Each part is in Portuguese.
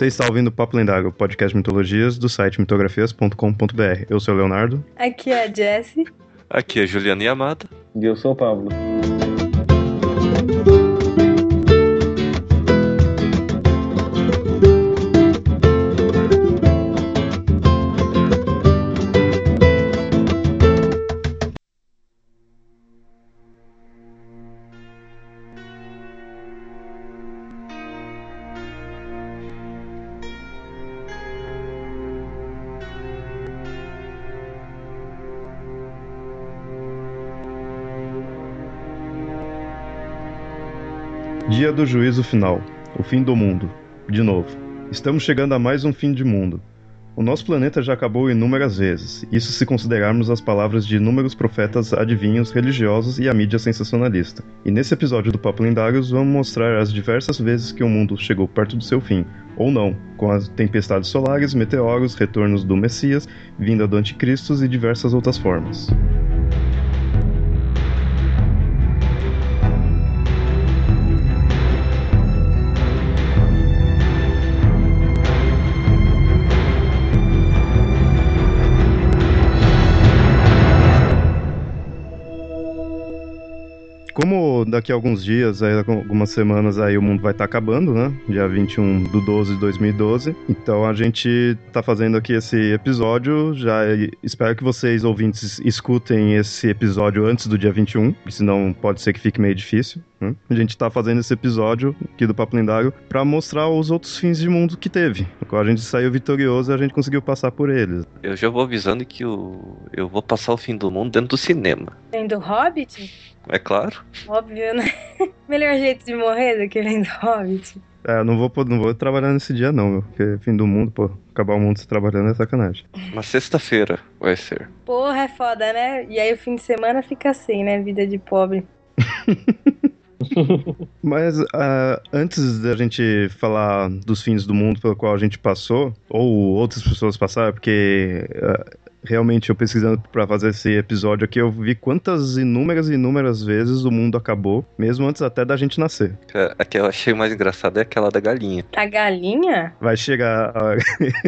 Você está ouvindo o Papo Lendário, o podcast de mitologias do site mitografias.com.br. Eu sou o Leonardo. Aqui é a Jessie. Aqui é Juliana Yamada. E eu sou o Pablo. Dia do juízo final, o fim do mundo. De novo, estamos chegando a mais um fim de mundo. O nosso planeta já acabou inúmeras vezes, isso se considerarmos as palavras de inúmeros profetas adivinhos religiosos e a mídia sensacionalista. E nesse episódio do Papo Lendários vamos mostrar as diversas vezes que o mundo chegou perto do seu fim, ou não, com as tempestades solares, meteoros, retornos do Messias, vinda do Anticristo e diversas outras formas. Como daqui a alguns dias, aí, algumas semanas aí o mundo vai estar tá acabando, né? Dia 21 de 12 de 2012. Então a gente tá fazendo aqui esse episódio. Já espero que vocês, ouvintes, escutem esse episódio antes do dia 21, senão pode ser que fique meio difícil. Né? A gente tá fazendo esse episódio aqui do Papo Lendário pra mostrar os outros fins de mundo que teve. Quando a gente saiu vitorioso, a gente conseguiu passar por eles. Eu já vou avisando que eu, eu vou passar o fim do mundo dentro do cinema. Dentro do Hobbit? É claro. Óbvio, né? Melhor jeito de morrer do que vem do Hobbit. É, não vou, não vou trabalhar nesse dia não, meu. Porque fim do mundo, pô, acabar o mundo se trabalhando é sacanagem. Uma sexta-feira vai ser. Porra, é foda, né? E aí o fim de semana fica assim, né? Vida de pobre. Mas uh, antes da gente falar dos fins do mundo pelo qual a gente passou, ou outras pessoas passaram, porque uh, realmente eu pesquisando para fazer esse episódio aqui, eu vi quantas inúmeras e inúmeras vezes o mundo acabou, mesmo antes até da gente nascer. A que eu achei mais engraçada é aquela da galinha. A galinha? Vai chegar.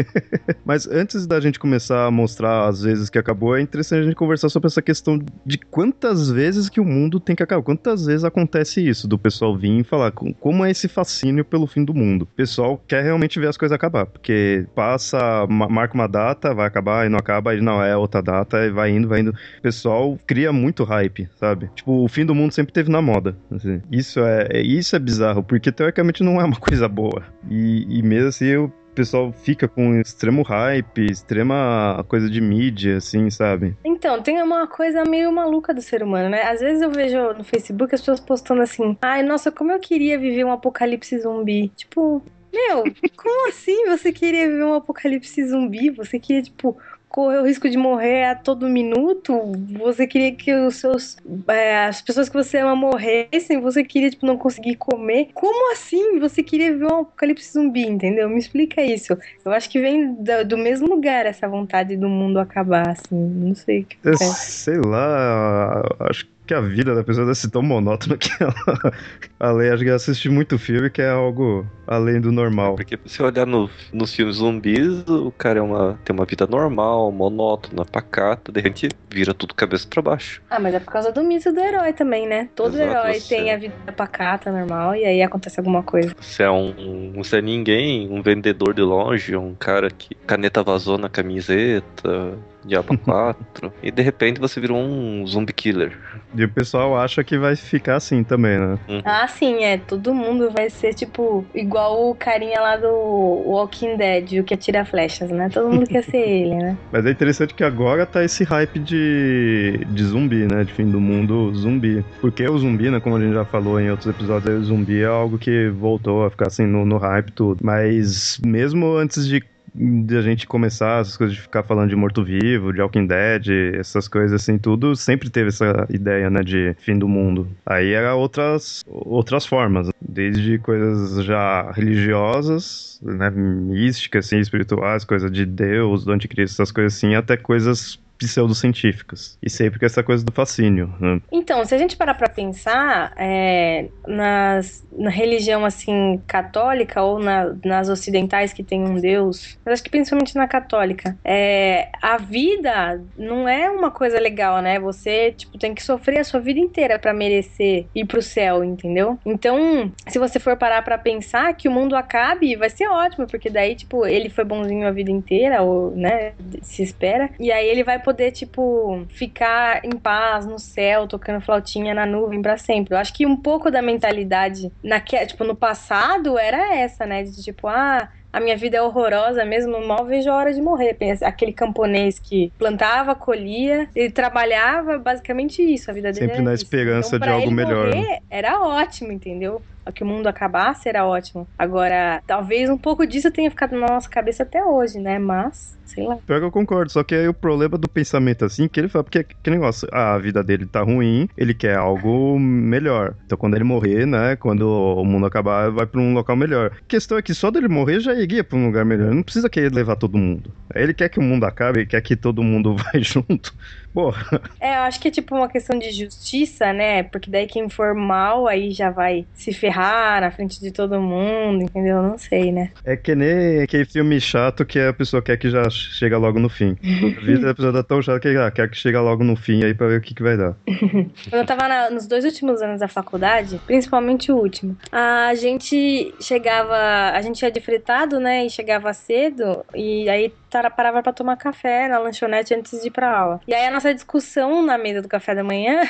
Mas antes da gente começar a mostrar as vezes que acabou, é interessante a gente conversar sobre essa questão de quantas vezes que o mundo tem que acabar. Quantas vezes acontece isso, do pessoal vir e falar como é esse fascínio pelo fim do mundo. O pessoal quer realmente ver as coisas acabar, porque passa, marca uma data, vai acabar e não acaba, e não, é outra data, e vai indo, vai indo. O pessoal cria muito hype, sabe? Tipo, o fim do mundo sempre teve na moda. Assim. Isso é, isso é bizarro, porque teoricamente não é uma coisa boa. E, e mesmo assim, o pessoal fica com extremo hype, extrema coisa de mídia, assim, sabe? Então, tem uma coisa meio maluca do ser humano, né? Às vezes eu vejo no Facebook as pessoas postando assim: ai, nossa, como eu queria viver um apocalipse zumbi. Tipo, meu, como assim você queria viver um apocalipse zumbi? Você queria, tipo, correr o risco de morrer a todo minuto, você queria que os seus é, as pessoas que você ama morressem, você queria tipo não conseguir comer. Como assim? Você queria ver um apocalipse zumbi, entendeu? Me explica isso. Eu acho que vem do, do mesmo lugar essa vontade do mundo acabar assim. Não sei o que. É, sei lá, acho que a vida da pessoa deve ser tão monótona que ela, além, acho que ela assiste muito filme que é algo além do normal. É porque se olhar no, nos filmes zumbis, o cara é uma, tem uma vida normal, monótona, pacata, de repente vira tudo cabeça para baixo. Ah, mas é por causa do mito do herói também, né? Todo Exato, herói você... tem a vida pacata, normal, e aí acontece alguma coisa. Você é um, um, você é ninguém, um vendedor de longe, um cara que caneta vazou na camiseta, Diablo 4, e de repente você virou um zumbi killer. E o pessoal acha que vai ficar assim também, né? Uhum. Ah, sim, é. Todo mundo vai ser, tipo, igual o carinha lá do Walking Dead, o que atira flechas, né? Todo mundo quer ser ele, né? Mas é interessante que agora tá esse hype de, de zumbi, né? De fim do mundo zumbi. Porque o zumbi, né? Como a gente já falou em outros episódios, o zumbi é algo que voltou a ficar assim no, no hype tudo. Mas mesmo antes de de a gente começar essas coisas de ficar falando de morto-vivo, de Walking Dead, essas coisas assim, tudo, sempre teve essa ideia, né, de fim do mundo. Aí era outras, outras formas, desde coisas já religiosas, né, místicas, assim, espirituais, coisa de Deus, do anticristo, essas coisas assim, até coisas pseudocientíficas. E sempre com essa coisa do fascínio. Né? Então, se a gente parar pra pensar, é, nas, na religião, assim, católica ou na, nas ocidentais que tem um Deus, mas acho que principalmente na católica, é, a vida não é uma coisa legal, né? Você, tipo, tem que sofrer a sua vida inteira para merecer ir pro céu, entendeu? Então, se você for parar para pensar que o mundo acabe, vai ser ótimo, porque daí, tipo, ele foi bonzinho a vida inteira, ou, né, se espera, e aí ele vai poder, tipo, ficar em paz no céu, tocando flautinha na nuvem para sempre. Eu acho que um pouco da mentalidade, naque, tipo, no passado era essa, né, de tipo, ah a minha vida é horrorosa mesmo, mal vejo a hora de morrer. Aquele camponês que plantava, colhia, ele trabalhava basicamente isso, a vida dele Sempre na esperança então, de algo melhor. Né? Morrer, era ótimo, entendeu? que o mundo acabasse era ótimo. Agora, talvez um pouco disso tenha ficado na nossa cabeça até hoje, né? Mas, sei lá. Pior que eu concordo, só que aí o problema do pensamento assim, que ele fala, porque que negócio, a vida dele tá ruim, ele quer algo melhor. Então quando ele morrer, né, quando o mundo acabar, vai pra um local melhor. A questão é que só dele morrer já iria pra um lugar melhor. Não precisa querer levar todo mundo. Ele quer que o mundo acabe, ele quer que todo mundo vá junto. Porra. É, eu acho que é tipo uma questão de justiça, né? Porque daí quem for mal aí já vai se ferrar na frente de todo mundo, entendeu? Não sei, né? É que nem aquele filme chato que a pessoa quer que já chega logo no fim. a vida da pessoa tá tão que ah, quer que chega logo no fim aí pra ver o que, que vai dar. Quando eu tava na, nos dois últimos anos da faculdade, principalmente o último, a gente chegava, a gente ia de fretado, né? E chegava cedo, e aí parava pra tomar café na lanchonete antes de ir pra aula. E aí a nossa discussão na mesa do café da manhã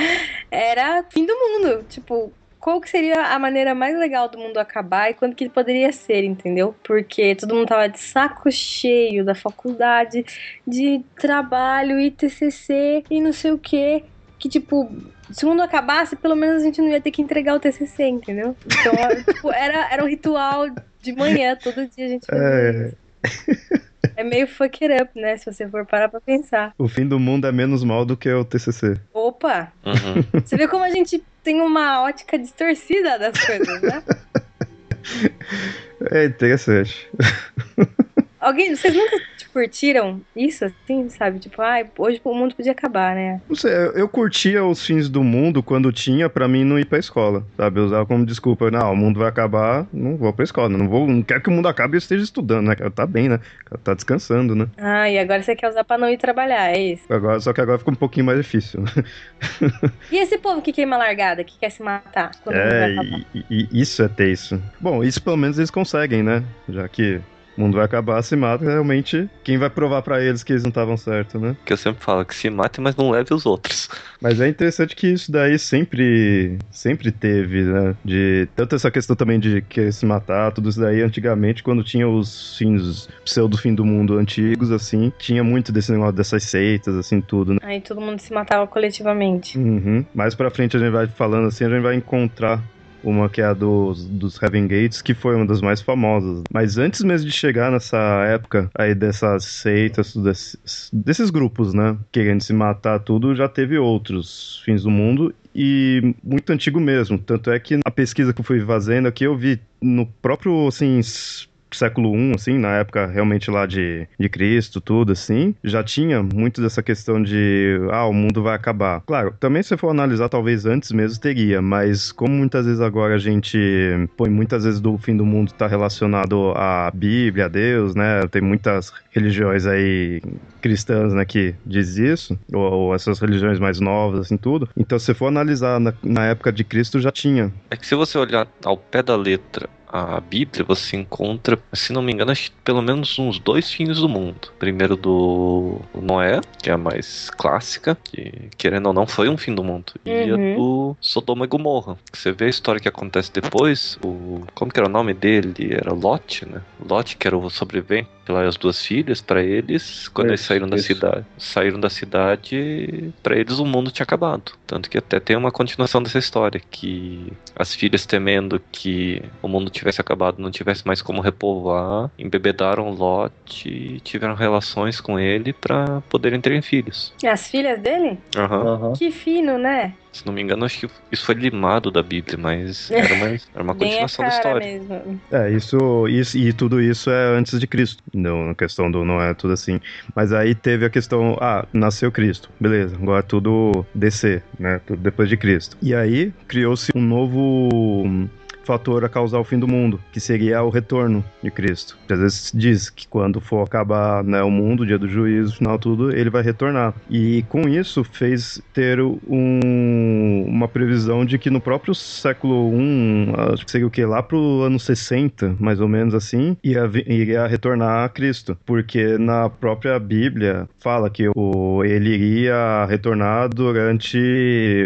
era fim do mundo. Tipo, qual que seria a maneira mais legal do mundo acabar e quando que ele poderia ser, entendeu? Porque todo mundo tava de saco cheio da faculdade, de trabalho e TCC e não sei o que. Que, tipo, se o mundo acabasse, pelo menos a gente não ia ter que entregar o TCC, entendeu? Então, tipo, era, era um ritual de manhã, todo dia a gente fazia é... isso. É meio fuck it up, né? Se você for parar pra pensar. O fim do mundo é menos mal do que o TCC. Opa! Uhum. Você vê como a gente tem uma ótica distorcida das coisas, né? É interessante. Alguém, vocês nunca curtiram isso, assim, sabe? Tipo, ah, hoje o mundo podia acabar, né? Não sei, eu curtia os fins do mundo quando tinha pra mim não ir pra escola, sabe? Eu usava como desculpa, não, o mundo vai acabar, não vou pra escola, não vou, não quero que o mundo acabe e eu esteja estudando, né? Tá bem, né? Tá descansando, né? Ah, e agora você quer usar pra não ir trabalhar, é isso? Agora, só que agora fica um pouquinho mais difícil. e esse povo que queima largada, que quer se matar? é, e, e, isso é tenso. Bom, isso pelo menos eles conseguem, né? Já que o mundo vai acabar, se mata, realmente, quem vai provar para eles que eles não estavam certos, né? Que eu sempre falo, que se mate, mas não leve os outros. Mas é interessante que isso daí sempre, sempre teve, né? De, tanto essa questão também de querer se matar, tudo isso daí, antigamente, quando tinha os fins, pseudo fim do mundo antigos, assim, tinha muito desse negócio dessas seitas, assim, tudo, né? Aí todo mundo se matava coletivamente. Uhum. Mais pra frente a gente vai falando assim, a gente vai encontrar uma que é a dos, dos Heaven Gates, que foi uma das mais famosas. Mas antes mesmo de chegar nessa época aí dessas seitas, desses, desses grupos, né, querendo se matar tudo, já teve outros fins do mundo e muito antigo mesmo. Tanto é que a pesquisa que eu fui fazendo aqui, eu vi no próprio, assim, século I, assim, na época realmente lá de, de Cristo, tudo assim, já tinha muito dessa questão de, ah, o mundo vai acabar. Claro, também se for analisar, talvez antes mesmo teria, mas como muitas vezes agora a gente põe muitas vezes do fim do mundo tá relacionado à Bíblia, a Deus, né? Tem muitas religiões aí cristãs, né, que diz isso, ou, ou essas religiões mais novas, assim, tudo. Então, se for analisar na, na época de Cristo, já tinha. É que se você olhar ao pé da letra a Bíblia, você encontra, se não me engano, pelo menos uns dois fins do mundo. Primeiro do Noé, que é a mais clássica, que querendo ou não foi um fim do mundo. Uhum. E a uhum. do Sodoma e Gomorra. Você vê a história que acontece depois, o como que era o nome dele? Era Lot, né? Lot, que era o sobrevivente lá as duas filhas para eles quando é, eles saíram isso. da cidade saíram da cidade para eles o mundo tinha acabado tanto que até tem uma continuação dessa história que as filhas temendo que o mundo tivesse acabado, não tivesse mais como repovoar, embebedaram Lot e tiveram relações com ele para poderem ter filhos. E as filhas dele? Aham. Aham. Que fino, né? Se não me engano, acho que isso foi limado da Bíblia, mas era uma, era uma a continuação da história. mesmo. É, isso, isso e tudo isso é antes de Cristo. Não, na questão do não é tudo assim. Mas aí teve a questão, ah, nasceu Cristo. Beleza, agora é tudo descer, né? Tudo depois de Cristo. E aí criou-se um novo fator a causar o fim do mundo, que seria o retorno de Cristo. Às vezes diz que quando for acabar né, o mundo, o dia do juízo, final tudo, ele vai retornar. E com isso fez ter um- uma previsão de que no próprio século I, acho que seria o que lá pro ano 60, mais ou menos assim, ia, iria retornar a Cristo, porque na própria Bíblia fala que o, ele iria retornar durante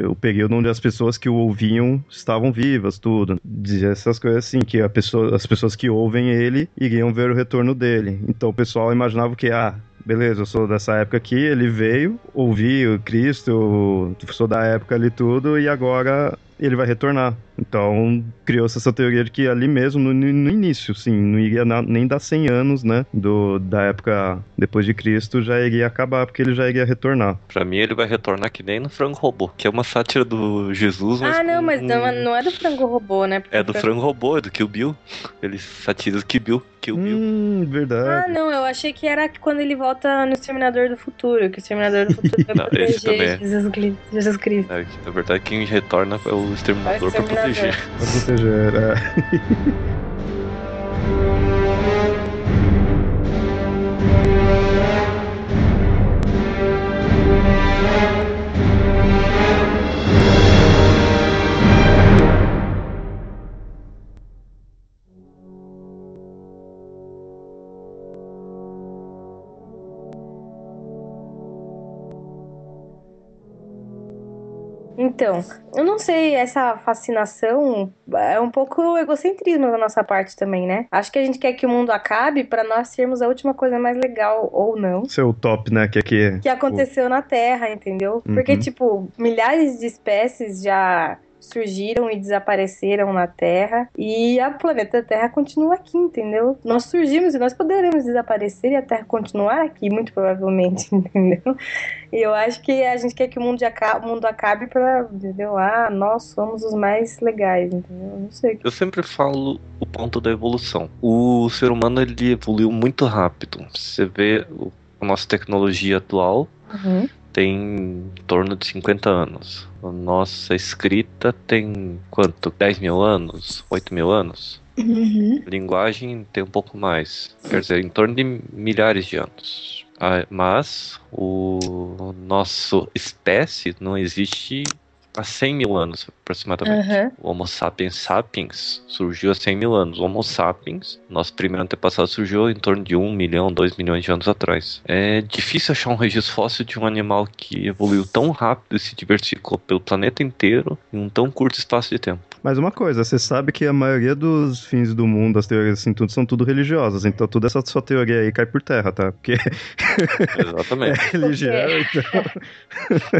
o período onde as pessoas que o ouviam estavam vivas, tudo. Essas coisas assim, que pessoa, as pessoas que ouvem ele iriam ver o retorno dele. Então o pessoal imaginava que, ah, beleza, eu sou dessa época aqui, ele veio, ouvi o Cristo, sou da época ali tudo, e agora ele vai retornar. Então criou-se essa teoria de que ali mesmo, no, no início, sim, não iria na- nem dar 100 anos, né, do, da época depois de Cristo, já iria acabar, porque ele já iria retornar. Pra mim, ele vai retornar que nem no Frango Robô, que é uma sátira do Jesus, mas. Ah, não, com- mas não, não é do frango robô, né? Porque É do o Frango Robô, é do Kill Bill. Ele satiriza o Kill Bill. Kill Bill. Hum, Ah, verdade. não, eu achei que era quando ele volta no Exterminador do Futuro, que o Exterminador do Futuro vai Não, esse também proteger é. Jesus, Jesus Cristo. É, na verdade, quem retorna é o exterminador pra Exterminador. Proteger. Pra proteger, é. Então, eu não sei, essa fascinação é um pouco egocentrismo da nossa parte também, né? Acho que a gente quer que o mundo acabe pra nós sermos a última coisa mais legal, ou não. Seu top, né, que aqui... Que aconteceu na Terra, entendeu? Porque, Uhum. tipo, milhares de espécies já surgiram e desapareceram na Terra e a planeta Terra continua aqui, entendeu? Nós surgimos e nós poderemos desaparecer e a Terra continuar aqui, muito provavelmente, entendeu? E eu acho que a gente quer que o mundo, aca- o mundo acabe pra, entendeu? Ah, nós somos os mais legais, entendeu? Não sei. Eu sempre falo o ponto da evolução. O ser humano ele evoluiu muito rápido. Você vê a nossa tecnologia atual Uhum. Tem em torno de 50 anos. A nossa escrita tem quanto? 10 mil anos? 8 mil anos? Uhum. Linguagem tem um pouco mais. Quer dizer, em torno de milhares de anos. Ah, Mas o nosso espécie não existe há 100 mil anos aproximadamente. Uhum. O Homo sapiens sapiens surgiu há 100 mil anos. O Homo sapiens, nosso primeiro antepassado, surgiu em torno de 1 milhão, 2 milhões de anos atrás. É difícil achar um registro fóssil de um animal que evoluiu tão rápido e se diversificou pelo planeta inteiro em um tão curto espaço de tempo. Mas uma coisa, você sabe que a maioria dos fins do mundo, as teorias assim, tudo, são tudo religiosas. Então toda essa sua teoria aí cai por terra, tá? Porque é Exatamente. religião, então...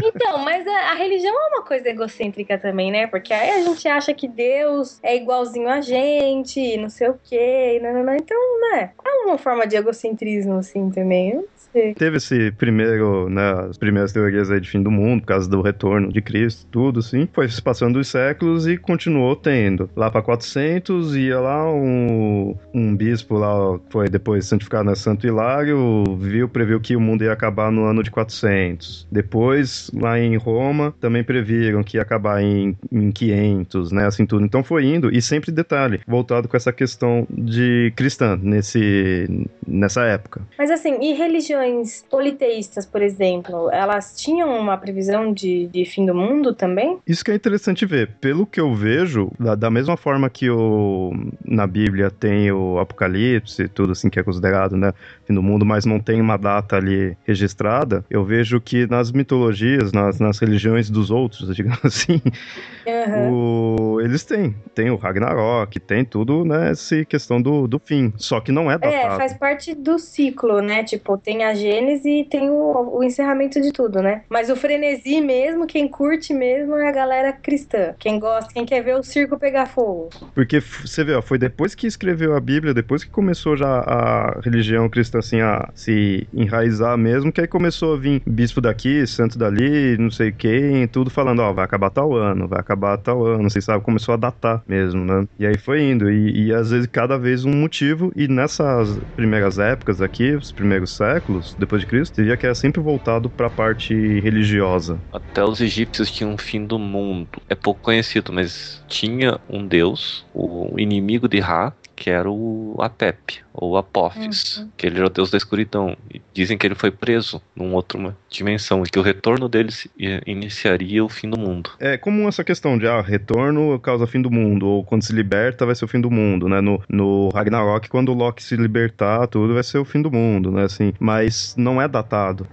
Então, mas a, a religião é uma coisa egocêntrica também, né? Porque aí a gente acha que Deus é igualzinho a gente, não sei o quê, e nananã. então, né? É uma forma de egocentrismo, assim, também. Eu Teve esse primeiro, né, as primeiras teorias aí de fim do mundo, por causa do retorno de Cristo, tudo assim. Foi se passando os séculos e continuou tendo. Lá pra 400 ia lá um, um bispo lá, foi depois santificado, né, Santo Hilário, viu, previu que o mundo ia acabar no ano de 400. Depois, lá em Roma, também previram que ia acabar em, em 500, né, assim tudo. Então foi indo, e sempre detalhe, voltado com essa questão de cristã, nesse, nessa época. Mas assim, e religiões politeístas, por exemplo, elas tinham uma previsão de, de fim do mundo também? Isso que é interessante ver. Pelo que eu vejo, da, da mesma forma que o, na Bíblia tem o Apocalipse, tudo assim que é considerado, né, fim do mundo, mas não tem uma data ali registrada, eu vejo que nas mitologias, nas, nas religiões dos outros, digamos assim, Aham. o- eles têm. Tem o Ragnarok, tem tudo, né, essa questão do, do fim. Só que não é datado. É, faz parte do ciclo, né? Tipo, tem a Gênese e tem o, o encerramento de tudo, né? Mas o frenesi mesmo, quem curte mesmo é a galera cristã. Quem gosta, quem quer ver o circo pegar fogo. Porque você vê, ó, foi depois que escreveu a Bíblia, depois que começou já a religião cristã assim a se enraizar mesmo, que aí começou a vir bispo daqui, santo dali, não sei quem, tudo falando, ó, vai acabar tal ano, vai acabar tal ano, você sabe, começou a datar mesmo, né? E aí foi indo, e, e às vezes cada vez um motivo, e nessas primeiras épocas aqui, os primeiros séculos, depois de Cristo, você via que era sempre voltado para a parte religiosa. Até os egípcios tinham um fim do mundo. É pouco conhecido, mas tinha um deus, o inimigo de Ra, que era o Apep, ou Apophis, uhum. que ele era o deus da escuridão. E dizem que ele foi preso numa outra dimensão e que o retorno dele iniciaria o fim do mundo. É comum essa questão de ah, retorno causa fim do mundo, ou quando se liberta vai ser o fim do mundo, né? No, no Ragnarok, quando o Loki se libertar, tudo vai ser o fim do mundo, né? Assim, mas não é datado.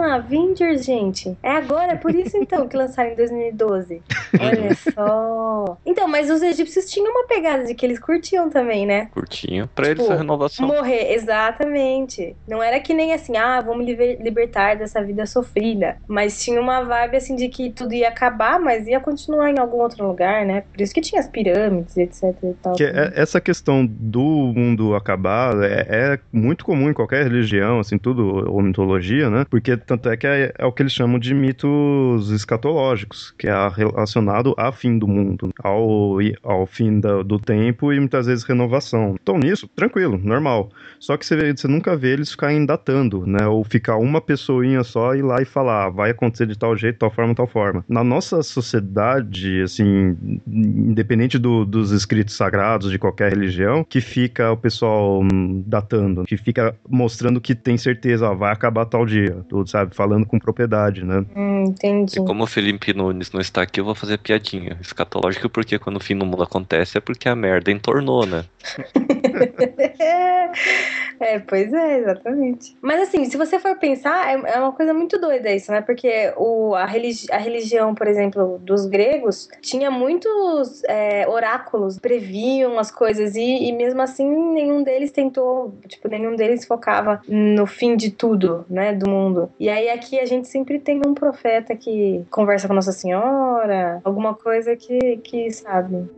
Ah! Avengers, gente. É agora, é por isso então que lançaram em 2012. Olha só. Então, mas os egípcios tinham uma pegada de que eles curtiam também, né? Curtiam. Pra tipo, eles a renovação. Morrer, exatamente. Não era que nem assim, ah, vamos libertar dessa vida sofrida. Mas tinha uma vibe assim de que tudo ia acabar, mas ia continuar em algum outro lugar, né? Por isso que tinha as pirâmides, etc e tal. Que é, essa questão do mundo acabar é, é, muito comum em qualquer religião, assim, tudo, ou mitologia, né? Porque tanto é que é, é, o que eles chamam de mitos escatológicos, que é relacionado a fim do mundo, ao, ao fim da, do tempo e muitas vezes renovação. Então, nisso, tranquilo, normal. Só que você, você nunca vê eles ficarem datando, né? Ou ficar uma pessoinha só ir lá e falar, ah, vai acontecer de tal jeito, tal forma, tal forma. Na nossa sociedade, assim, independente do, dos escritos sagrados de qualquer religião, que fica o pessoal hum, datando, que fica mostrando que tem certeza, ó, vai acabar tal dia, tudo, sabe? Sabe? Falando com propriedade, né? Hum, entendi. E como o Felipe Nunes não está aqui, eu vou fazer piadinha. Escatológico porque quando o fim do mundo acontece é porque a merda entornou, né? é, pois é, exatamente. Mas assim, se você for pensar, é, é uma coisa muito doida isso, né? Porque o, a, religi a religião, por exemplo, dos gregos tinha muitos é, oráculos, previam as coisas e, e mesmo assim nenhum deles tentou, tipo, nenhum deles focava no fim de tudo, né, do mundo. E aí aqui a gente sempre tem um profeta que conversa com Nossa Senhora, alguma coisa que, que sabe.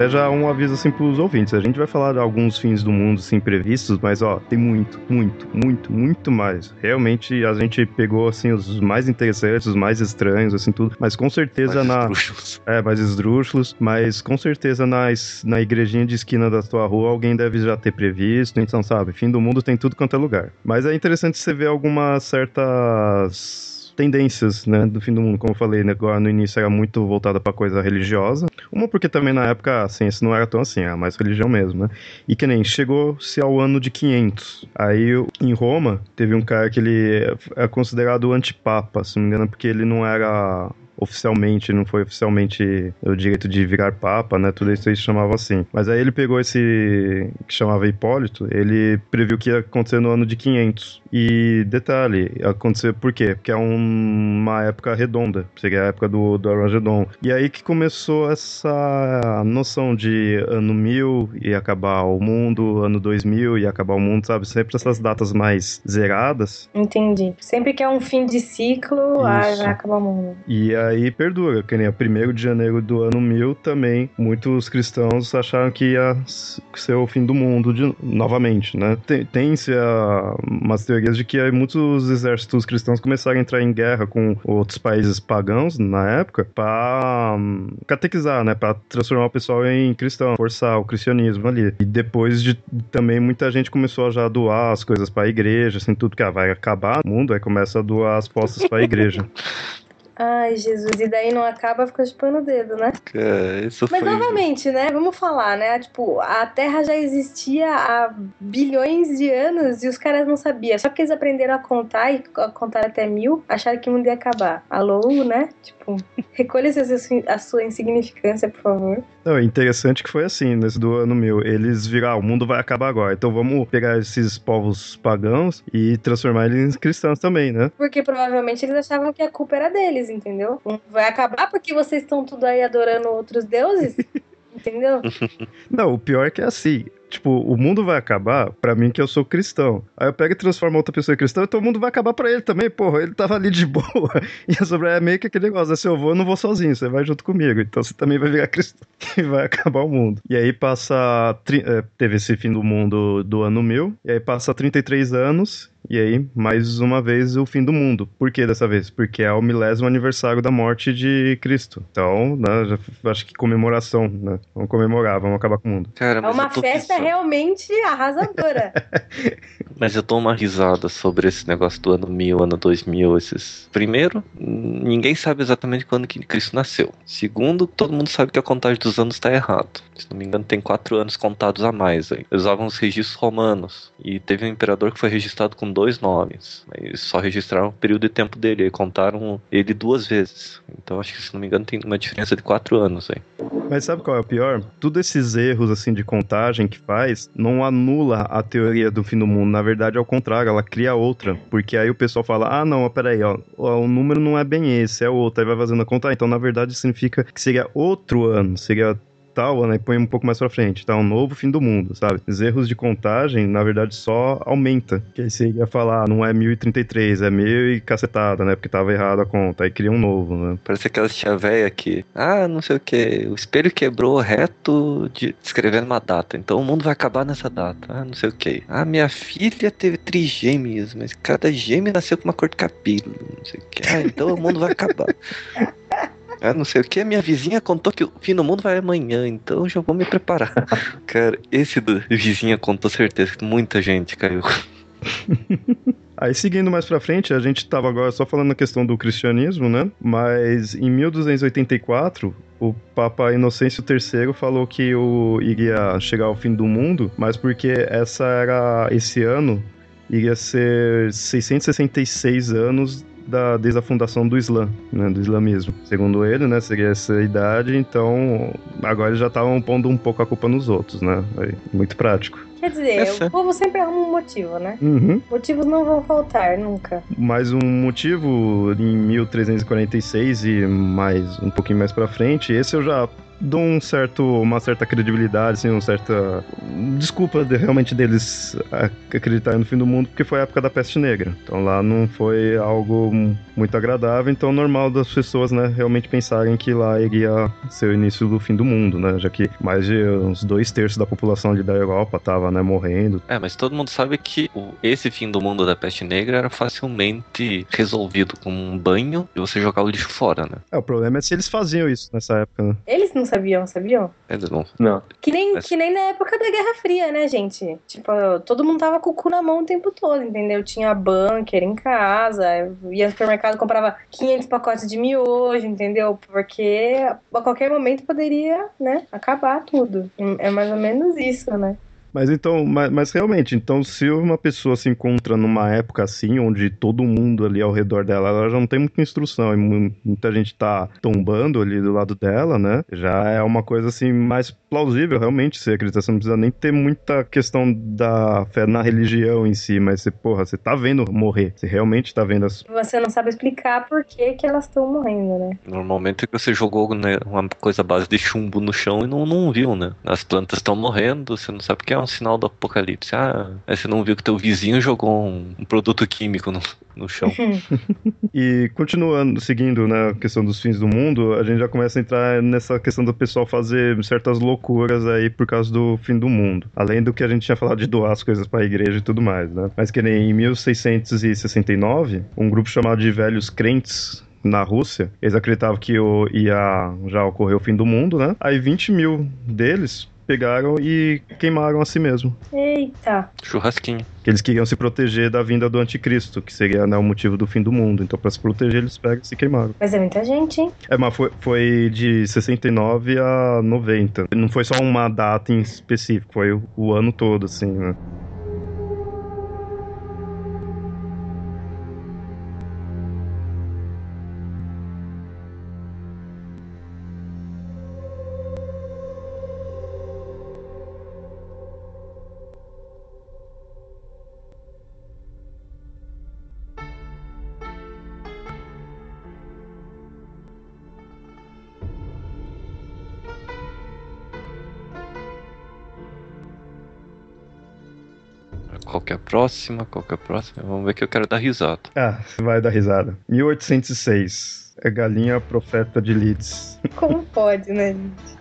Até já um aviso assim pros ouvintes. A gente vai falar de alguns fins do mundo assim previstos, mas ó, tem muito, muito, muito, muito mais. Realmente a gente pegou assim os mais interessantes, os mais estranhos, assim tudo, mas com certeza mais na esdrúxulos. É, mais esdrúxulos, mas com certeza na, na igrejinha de esquina da tua rua alguém deve já ter previsto, então sabe, fim do mundo tem tudo quanto é lugar. Mas é interessante você ver algumas certas tendências, né, do fim do mundo, como eu falei, né, agora no início era muito voltada para coisa religiosa. Uma porque também na época a ciência não era tão assim, era mais religião mesmo, né? E que nem chegou-se ao ano de 500. Aí em Roma teve um cara que ele é considerado antipapa, se não me engano, porque ele não era oficialmente, não foi oficialmente o direito de virar papa, né? Tudo isso aí se chamava assim. Mas aí ele pegou esse que chamava Hipólito, ele previu que ia acontecer no ano de 500. E detalhe, aconteceu por quê? Porque é um, uma época redonda, seria a época do, do Armagedon. E aí que começou essa noção de ano 1000 e acabar o mundo, ano 2000 e acabar o mundo, sabe? Sempre essas datas mais zeradas. Entendi. Sempre que é um fim de ciclo, ah, vai acabar o mundo. E aí aí perdura, que nem o primeiro de janeiro do ano 1000 também, muitos cristãos acharam que ia ser o fim do mundo de, novamente, né? Tem-se umas teorias de que muitos exércitos cristãos começaram a entrar em guerra com outros países pagãos na época para um, catequizar, né? Para transformar o pessoal em cristão, forçar o cristianismo ali. E depois de também muita gente começou a já doar as coisas para a igreja, assim, tudo que ah, vai acabar o mundo, aí começa a doar as postas para a igreja. Ai, Jesus, e daí não acaba, fica chupando o dedo, né? É, isso Mas foi... novamente, né? Vamos falar, né? Tipo, a Terra já existia há bilhões de anos e os caras não sabiam. Só porque eles aprenderam a contar e a contar até mil, acharam que o mundo ia acabar. Alô, né? Tipo, recolha a sua insignificância, por favor. Não, é interessante que foi assim, nesse do ano mil. Eles viram, ah, o mundo vai acabar agora. Então vamos pegar esses povos pagãos e transformar eles em cristãos também, né? Porque provavelmente eles achavam que a culpa era deles, entendeu? Vai acabar porque vocês estão tudo aí adorando outros deuses? entendeu? Não, o pior é que é assim tipo, o mundo vai acabar para mim que eu sou cristão. Aí eu pego e transformo outra pessoa em cristão, então o mundo vai acabar para ele também, porra. Ele tava ali de boa. E sobrar é meio que aquele negócio, né? se eu vou, eu não vou sozinho, você vai junto comigo. Então você também vai virar cristão e vai acabar o mundo. E aí passa. É, teve esse fim do mundo do ano mil, e aí passa 33 anos, e aí, mais uma vez, o fim do mundo. Por que dessa vez? Porque é o milésimo aniversário da morte de Cristo. Então, né, já, acho que comemoração, né? Vamos comemorar, vamos acabar com o mundo. Cara, é uma festa realmente arrasadora. mas eu tô uma risada sobre esse negócio do ano 1000, ano 2000, esses... Primeiro, ninguém sabe exatamente quando que Cristo nasceu. Segundo, todo mundo sabe que a contagem dos anos está errado. Se não me engano, tem quatro anos contados a mais aí. Eles usavam os registros romanos. E teve um imperador que foi registrado com dois nomes. Eles só registraram o período de tempo dele. E contaram ele duas vezes. Então acho que, se não me engano, tem uma diferença de quatro anos aí. Mas sabe qual é o pior? Todos esses erros assim de contagem que faz não anula a teoria do fim do mundo. Na verdade, ao contrário, ela cria outra. Porque aí o pessoal fala: ah, não, peraí, ó, o número não é bem esse, é outro. Aí vai fazendo a conta. Então, na verdade, significa que seria outro ano. Seria tal, né? E põe um pouco mais pra frente, tá? Um novo fim do mundo, sabe? Os erros de contagem, na verdade, só aumenta. Que aí você ia falar, não é 1033, é mil e cacetada, né? Porque tava errado a conta. Aí cria um novo, né? Parece aquela tia velha que, ah, não sei o que, o espelho quebrou reto de escrevendo uma data, então o mundo vai acabar nessa data. Ah, não sei o que. Ah, minha filha teve trigêmeos, mas cada gêmeo nasceu com uma cor de cabelo, não sei o que. Ah, então o mundo vai acabar. Ah, não sei o que, minha vizinha contou que o fim do mundo vai amanhã, então já vou me preparar. Cara, esse do vizinha contou certeza que muita gente caiu. Aí seguindo mais pra frente, a gente tava agora só falando a questão do cristianismo, né? Mas em 1284, o Papa Inocêncio III falou que o, iria chegar ao fim do mundo, mas porque essa era esse ano iria ser 666 anos da, desde a fundação do Islã, né, do islamismo. Segundo ele, né, seria essa idade, então agora eles já estavam pondo um pouco a culpa nos outros, né? Aí, muito prático. Quer dizer, Essa... o povo sempre arruma um motivo, né? Uhum. Motivos não vão faltar, nunca. Mais um motivo em 1346 e mais um pouquinho mais pra frente, esse eu já dou um certo, uma certa credibilidade, assim, uma certa desculpa de, realmente deles acreditarem no fim do mundo, porque foi a época da peste negra. Então lá não foi algo muito agradável, então normal das pessoas, né, realmente pensarem que lá iria ser o início do fim do mundo, né, já que mais de uns dois terços da população ali da Europa tava, né, morrendo. É, mas todo mundo sabe que o, esse fim do mundo da peste negra era facilmente resolvido com um banho e você jogar o lixo fora, né? É, o problema é se eles faziam isso nessa época, né? Eles não sabiam, sabiam? Eles não. Não. Que nem, Mas... que nem na época da Guerra Fria, né, gente? Tipo, todo mundo tava com o cu na mão o tempo todo, entendeu? Tinha bunker em casa, ia no supermercado, comprava 500 pacotes de miojo, entendeu? Porque a qualquer momento poderia, né, acabar tudo. É mais ou menos isso, né? Mas então, mas, mas, realmente, então se uma pessoa se encontra numa época assim, onde todo mundo ali ao redor dela, ela já não tem muita instrução e muita gente tá tombando ali do lado dela, né? Já é uma coisa assim mais plausível realmente você acredita. Você não precisa nem ter muita questão da fé na religião em si, mas você, porra, você tá vendo morrer. Você realmente tá vendo as. Você não sabe explicar por que, que elas estão morrendo, né? Normalmente você jogou né, uma coisa base de chumbo no chão e não, não viu, né? As plantas estão morrendo, você não sabe o que é um sinal do apocalipse. Ah, aí você não viu que teu vizinho jogou um, um produto químico no, no chão. E continuando, seguindo né, a questão dos fins do mundo, a gente já começa a entrar nessa questão do pessoal fazer certas loucuras aí por causa do fim do mundo. Além do que a gente tinha falado de doar as coisas para a igreja e tudo mais, né? Mas que nem em 1669, um grupo chamado de velhos crentes na Rússia, eles acreditavam que o, ia já ocorrer o fim do mundo, né? Aí 20 mil deles pegaram e queimaram a si mesmo. Eita. Churrasquinho. Que eles queriam se proteger da vinda do anticristo, que seria né, o motivo do fim do mundo. Então, para se proteger, eles pegam e se queimaram. Mas é muita gente, hein? É, mas foi, foi de 69 a 90. Não foi só uma data em específico, foi o, o ano todo, assim, né? Qual que é a próxima? Qual que é a próxima? Vamos ver que eu quero dar risada. Ah, você vai dar risada. 1806. É Galinha Profeta de Leeds. Como pode, né?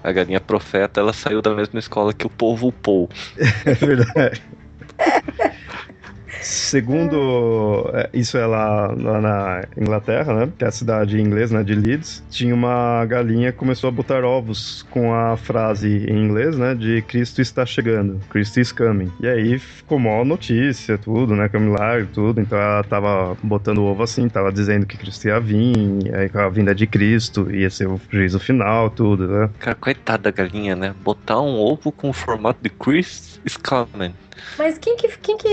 A galinha profeta, ela saiu da mesma escola que o povo Paul. É verdade. Segundo, é, isso é lá, lá na Inglaterra, né? Que é a cidade inglesa, né? De Leeds. Tinha uma galinha que começou a botar ovos com a frase em inglês, né? De Cristo está chegando. Christ is coming. E aí ficou mó notícia, tudo, né? Que é tudo. Então ela tava botando ovo assim, tava dizendo que Cristo ia vir, aí com a vinda de Cristo ia ser o juízo final, tudo, né? Cara, coitada da galinha, né? Botar um ovo com o formato de Chris is coming. Mas quem que, quem que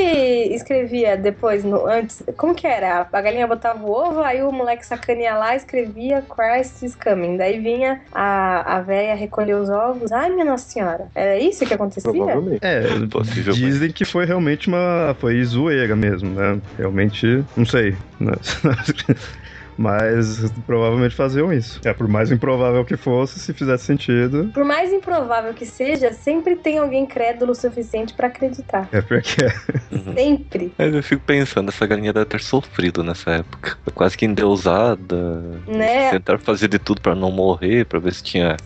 escrevia depois, no, antes? Como que era? A galinha botava o ovo, aí o moleque sacaninha lá escrevia Christ is coming. Daí vinha a, a véia recolher os ovos. Ai, minha Nossa Senhora. Era isso que acontecia? Provavelmente. É, dizem que foi realmente uma. Foi zoeira mesmo, né? Realmente, não sei. Né? Mas provavelmente faziam isso. É, por mais improvável que fosse, se fizesse sentido, Por mais improvável que seja, sempre tem alguém crédulo o suficiente pra acreditar. é porque é. Uhum. Sempre. Mas eu fico pensando, essa galinha deve ter sofrido nessa época. Quase que endeusada. Né? Tentaram fazer de tudo pra não morrer, pra ver se tinha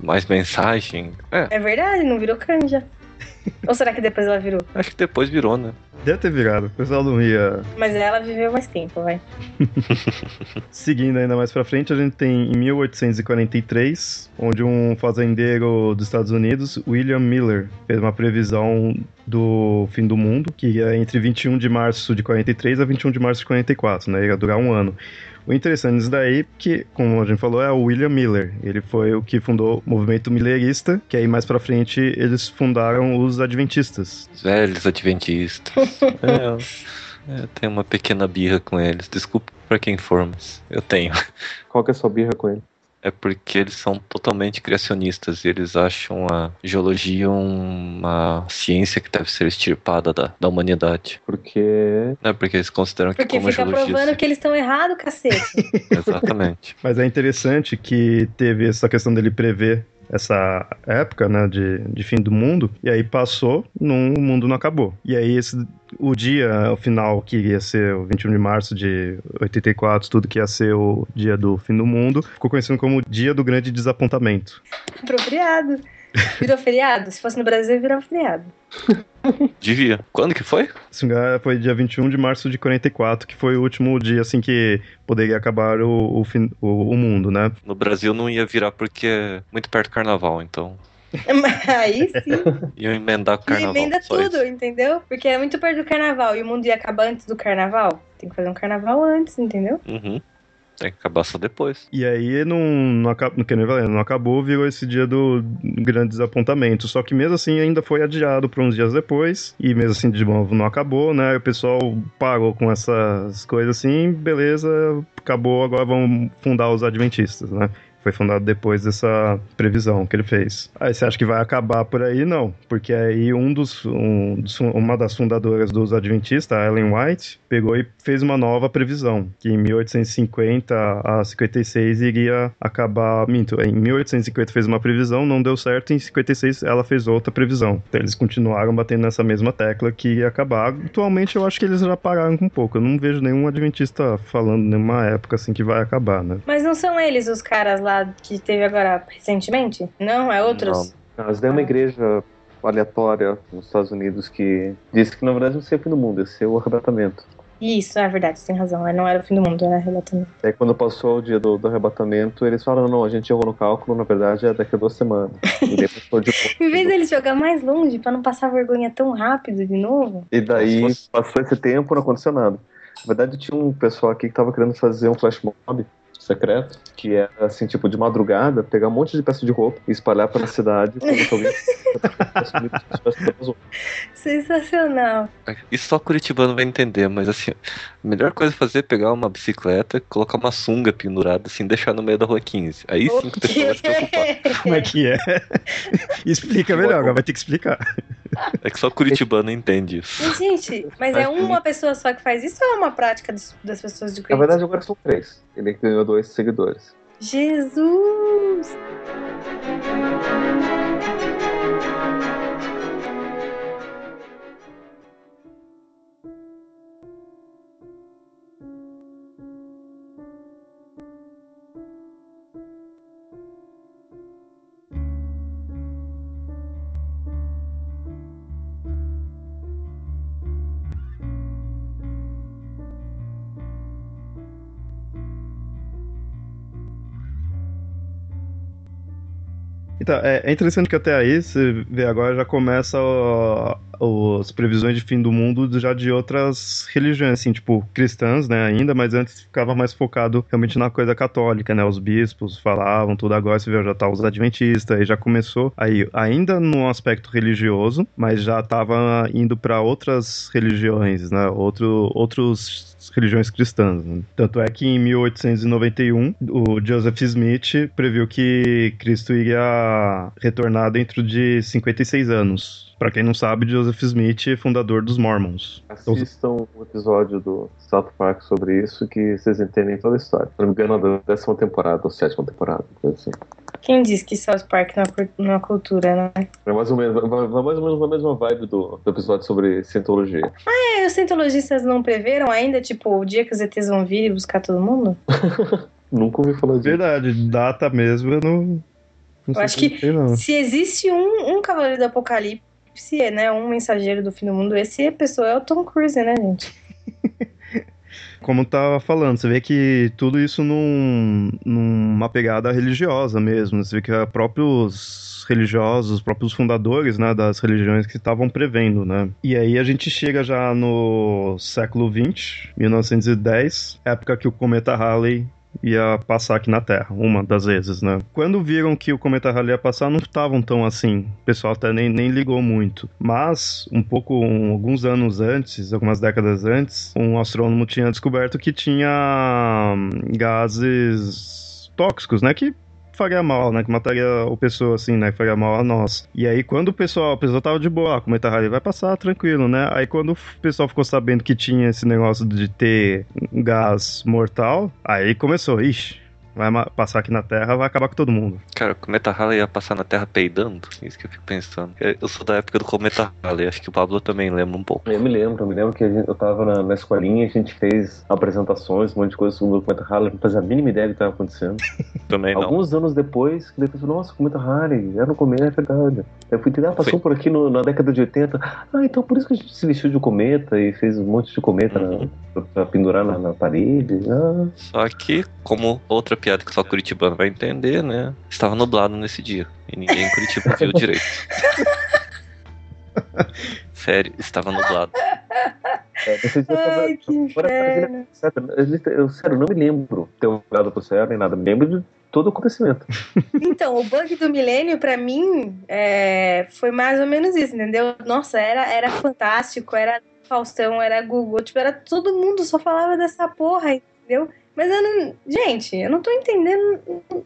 mais mensagem. É, É verdade, não virou canja. Ou será que depois ela virou? acho que depois virou, né? Deve ter virado. O pessoal não ia. Mas ela viveu mais tempo, vai. Seguindo ainda mais pra frente, a gente tem em 1843, onde um fazendeiro dos Estados Unidos, William Miller, fez uma previsão do fim do mundo, que é entre 21 de março de 43 a 21 de março de 44, né? Ia durar um ano. O interessante disso daí, que, como a gente falou, é o William Miller. Ele foi o que fundou o movimento millerista, que aí mais pra frente eles fundaram os adventistas. Os velhos adventistas. é, eu, eu tenho uma pequena birra com eles. Desculpa pra quem for, mas eu tenho. Qual que é a sua birra com ele? É porque eles são totalmente criacionistas e eles acham a geologia uma ciência que deve ser extirpada da, da humanidade. Porque. É porque eles consideram que Porque como a fica geologia... provando que eles estão errados, cacete. Exatamente. Mas é interessante que teve essa questão dele prever essa época, né, de, de fim do mundo, e aí passou, não, o mundo não acabou. E aí esse, o dia, o final, que ia ser o 21 de março de 84, tudo que ia ser o dia do fim do mundo, ficou conhecido como o dia do grande desapontamento. Apropriado. Virou feriado? Se fosse no Brasil, virou feriado. Devia. Quando que foi? Se engano, foi dia 21 de março de 44, que foi o último dia, assim, que poderia acabar o, o, fim, o, o mundo, né? No Brasil não ia virar porque é muito perto do carnaval, então Aí sim. iam emendar com o E carnaval. emenda só tudo, isso. entendeu? Porque é muito perto do carnaval e o mundo ia acabar antes do carnaval. Tem que fazer um carnaval antes, entendeu? Uhum. Tem que acabar só depois. E aí não, não, acabou, que nem falei, não acabou, virou esse dia do grande desapontamento. Só que mesmo assim ainda foi adiado para uns dias depois. E mesmo assim, de novo, não acabou, né? O pessoal parou com essas coisas assim, beleza, acabou, agora vamos fundar os adventistas, né? Foi fundado depois dessa previsão que ele fez. Aí você acha que vai acabar por aí? Não, porque aí um dos, um uma das fundadoras dos Adventistas, Ellen White, pegou e fez uma nova previsão, que em 1850 a 56 iria acabar, minto, em 1850 fez uma previsão, não deu certo, em 56 ela fez outra previsão. Então eles continuaram batendo nessa mesma tecla que ia acabar. Atualmente eu acho que eles já pararam com um pouco. Eu não vejo nenhum adventista falando nenhuma época assim que vai acabar, né? Mas não são eles os caras lá que teve agora recentemente? Não, é outros? Mas daí uma igreja aleatória nos Estados Unidos que disse que na verdade não seria o fim do mundo, ia ser o arrebatamento. Isso, é verdade, você tem razão. Não era o fim do mundo, era arrebatamento. Daí quando passou o dia do, do arrebatamento, eles falaram, não, a gente errou no cálculo, na verdade é daqui a duas semanas. E passou de Em vez dele jogar mais longe pra não passar vergonha tão rápido de novo. E daí passou esse tempo, não aconteceu nada. Na verdade, tinha um pessoal aqui que tava querendo fazer um flash mob secreto, que era assim, tipo, de madrugada, pegar um monte de peça de roupa e espalhar pela cidade se alguém. Sensacional. Isso só Curitibano vai entender, mas assim, a melhor coisa a fazer é pegar uma bicicleta, colocar uma sunga pendurada, assim, deixar no meio da rua 15. Aí sim que o pessoal vai se preocupar. Como é que é? Explica melhor, agora vai ter que explicar. É que só Curitibano entende isso. Mas, gente, mas é uma pessoa só que faz isso ou é uma prática dos- das pessoas de Na Curitiba? verdade, agora são três. Ele ganhou dois seguidores. Jesus! Então, é, é interessante que até aí, você vê agora, já começa ó, as previsões de fim do mundo já de outras religiões, assim, tipo, cristãs, né, ainda, mas antes ficava mais focado realmente na coisa católica, né, os bispos falavam tudo, agora você vê, já tá os adventistas, aí já começou, aí, ainda no aspecto religioso, mas já tava indo para outras religiões, né, outro, outros religiões cristãs. Né? Tanto é que em 1891 o Joseph Smith previu que Cristo iria retornar dentro de 56 anos. Pra quem não sabe, Joseph Smith é fundador dos Mormons. Assistam um episódio do South Park sobre isso que vocês entendem toda a história. Se não me engano, da décima temporada ou sétima temporada, coisa assim. Quem disse que South Park não é é cultura, né? É mais ou menos, mais ou menos na mesma vibe do, do episódio sobre cientologia. É, os cientologistas não preveram ainda, tipo, o dia que os ETs vão vir e buscar todo mundo? Nunca ouvi falar disso. Verdade, data mesmo eu não. não Eu sei acho que sei, não. Se existe um, um Cavaleiro do Apocalipse, né, um mensageiro do fim do mundo, esse pessoa é o Tom Cruise, né, gente? Como tava falando, você vê que tudo isso num, numa pegada religiosa mesmo. Você vê que é próprios religiosos, os próprios fundadores né, das religiões que estavam prevendo, né? E aí a gente chega já no século XX, 1910, época que o cometa Halley ia passar aqui na Terra, uma das vezes, né? Quando viram que o cometa Halley ia passar, não estavam tão assim. O pessoal até nem, nem ligou muito. Mas, um pouco, um- alguns anos antes, algumas décadas antes, um astrônomo tinha descoberto que tinha hum, gases tóxicos, né? Que faria mal, né? Que mataria o pessoa, assim, né? Que faria mal a nós. E aí, quando o pessoal, o pessoal tava de boa, ah, o cometa Halley vai passar tranquilo, né? Aí, quando o pessoal ficou sabendo que tinha esse negócio de ter gás mortal, aí começou, ixi, vai passar aqui na Terra, vai acabar com todo mundo. Cara, o Cometa Halley ia passar na Terra peidando? Isso que eu fico pensando. Eu sou da época do Cometa Halley, acho que o Pablo também lembra um pouco. Eu me lembro, eu me lembro que a gente- eu tava na, na escolinha, a gente fez apresentações, um monte de coisa sobre o documento Halley, não fazia a mínima ideia do que estava acontecendo. Também não. Alguns anos depois, que depois nossa, cometa Halley, era no cometa, é verdade. Eu fui entender, ah, passou por aqui no- na década de 80. Ah, então por isso que a gente se vestiu de cometa e fez um monte de cometa na- Uhum. pra, pra pendurar na, na parede. Ah, Só que, como outra piada que só Curitibano vai entender, né? Estava nublado nesse dia. E ninguém em Curitiba viu direito. Sério, estava nublado. é, esse dia eu tava- Ai, que eu, sério, não me lembro de ter olhado pro céu nem nada. Me lembro de todo o acontecimento. Então, o bug do milênio, pra mim, é, foi mais ou menos isso, entendeu? Nossa, era, era fantástico, era Faustão, era Google, tipo, era todo mundo só falava dessa porra, entendeu? Mas eu não. Gente, eu não tô entendendo.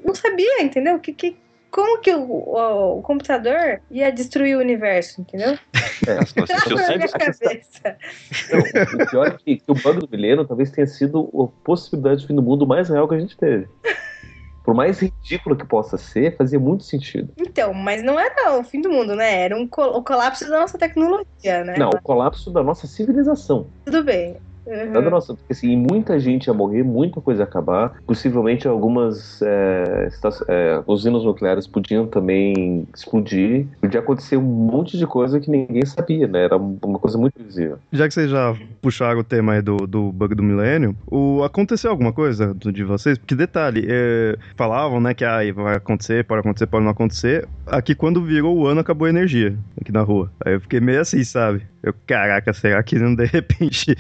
Não sabia, entendeu? Que, que, como que o, o, o computador ia destruir o universo, entendeu? É, Trava na minha cabeça. Não, o pior é que, que o bug do milênio talvez tenha sido a possibilidade de fim do mundo mais real que a gente teve. Por mais ridículo que possa ser, fazia muito sentido. Então, mas não era o fim do mundo, né? Era um col o colapso da nossa tecnologia, né? Não, o colapso da nossa civilização. Tudo bem. Uhum. nossa, porque assim, muita gente ia morrer, muita coisa ia acabar. Possivelmente algumas é, é, usinas nucleares podiam também explodir. Podia acontecer um monte de coisa que ninguém sabia, né? Era uma coisa muito visível. Já que vocês já puxaram o tema aí do, do bug do milênio, o, aconteceu alguma coisa de vocês? Porque detalhe, é, falavam, né, que ah, vai acontecer, pode acontecer, pode não acontecer. Aqui quando virou o ano acabou a energia aqui na rua. Aí eu fiquei meio assim, sabe? Eu, caraca, será que não de repente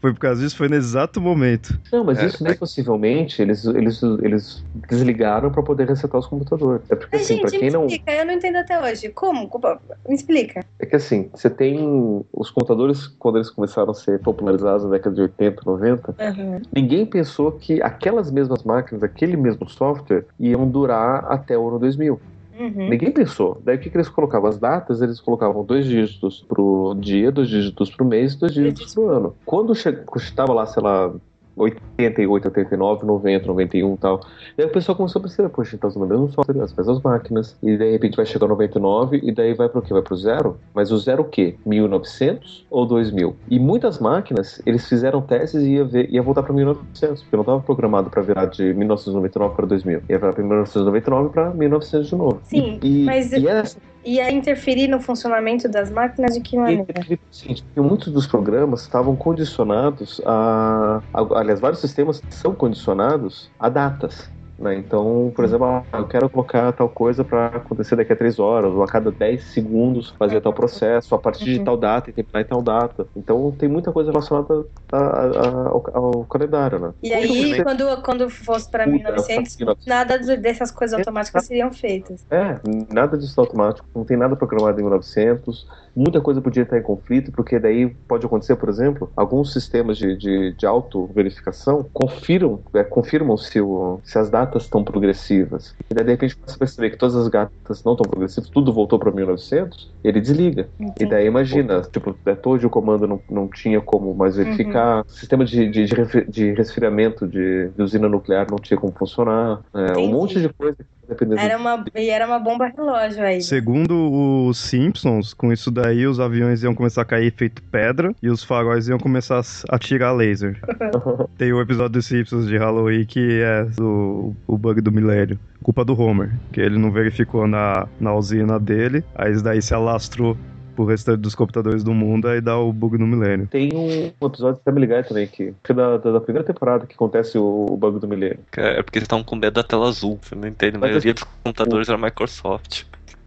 foi por causa disso? Foi no exato momento. Não, mas É, isso nem possivelmente eles, eles, eles desligaram para poder resetar os computadores. É porque Mas, assim, para gente, quem me não. explica, eu não entendo até hoje. Como? Como? Me explica. É que assim, você tem os computadores, quando eles começaram a ser popularizados na década de 80, 90, Uhum. ninguém pensou que aquelas mesmas máquinas, aquele mesmo software, iam durar até o ano 2000. Uhum. Ninguém pensou. Daí o que, que eles colocavam? As datas, eles colocavam dois dígitos pro dia, dois dígitos pro mês, dois dígitos pro ano. Quando estava lá, sei lá, 88, 89, 90, 91 e tal. Daí o pessoal começou a perceber, poxa, tá usando o mesmo software, as mesmas máquinas, e de repente vai chegar 99, e daí vai pro quê? Vai pro zero? Mas o zero o quê? 1900 ou 2000? E muitas máquinas, eles fizeram testes e ia, ver, ia voltar pra 1900, porque não estava programado para virar de 1999 para 2000. Ia virar de 1999 para 1900 de novo. Sim, e, mas- e essa Ia interferir no funcionamento das máquinas de que e maneira? aí, porque muitos dos programas estavam condicionados a, a- Aliás, vários sistemas são condicionados a datas. Né? Então, por exemplo, ah, eu quero colocar tal coisa para acontecer daqui a três horas, ou a cada 10 segundos fazer tal processo, a partir de Uhum. tal data e terminar em tal data. Então, tem muita coisa relacionada a- a- ao, ao calendário. Né? E aí, você quando, quando fosse para muda 1900, pra 1900, nada de- dessas coisas automáticas seriam feitas. É, nada disso automático, não tem nada programado em 1900. Muita coisa podia estar em conflito, porque daí pode acontecer, por exemplo, alguns sistemas de, de, de auto-verificação confirmam, é, confirmam se, o, se as datas estão progressivas. E daí, de repente, começa a perceber que todas as datas não estão progressivas, tudo voltou para 1900, ele desliga. E daí, imagina, tipo, até hoje o comando não, não tinha como mais verificar, sistema de, de, de, de resfriamento de, de usina nuclear não tinha como funcionar, é, um monte de coisa dependendo Era uma, e era uma bomba relógio aí. Segundo os Simpsons, com isso daí os aviões iam começar a cair feito pedra e os faróis iam começar a atirar laser. Tem o episódio dos Simpsons de Halloween que é o, o bug do milênio. Culpa do Homer, que ele não verificou na, na usina dele, aí isso daí se alastrou pro restante dos computadores do mundo, aí dá o bug no milênio. Tem um episódio de Family Guy também, que que é da, da, da primeira temporada que acontece o, o bug do milênio. É porque eles estavam com medo da tela azul. Você não entende. A Mas maioria assim, dos computadores era Microsoft.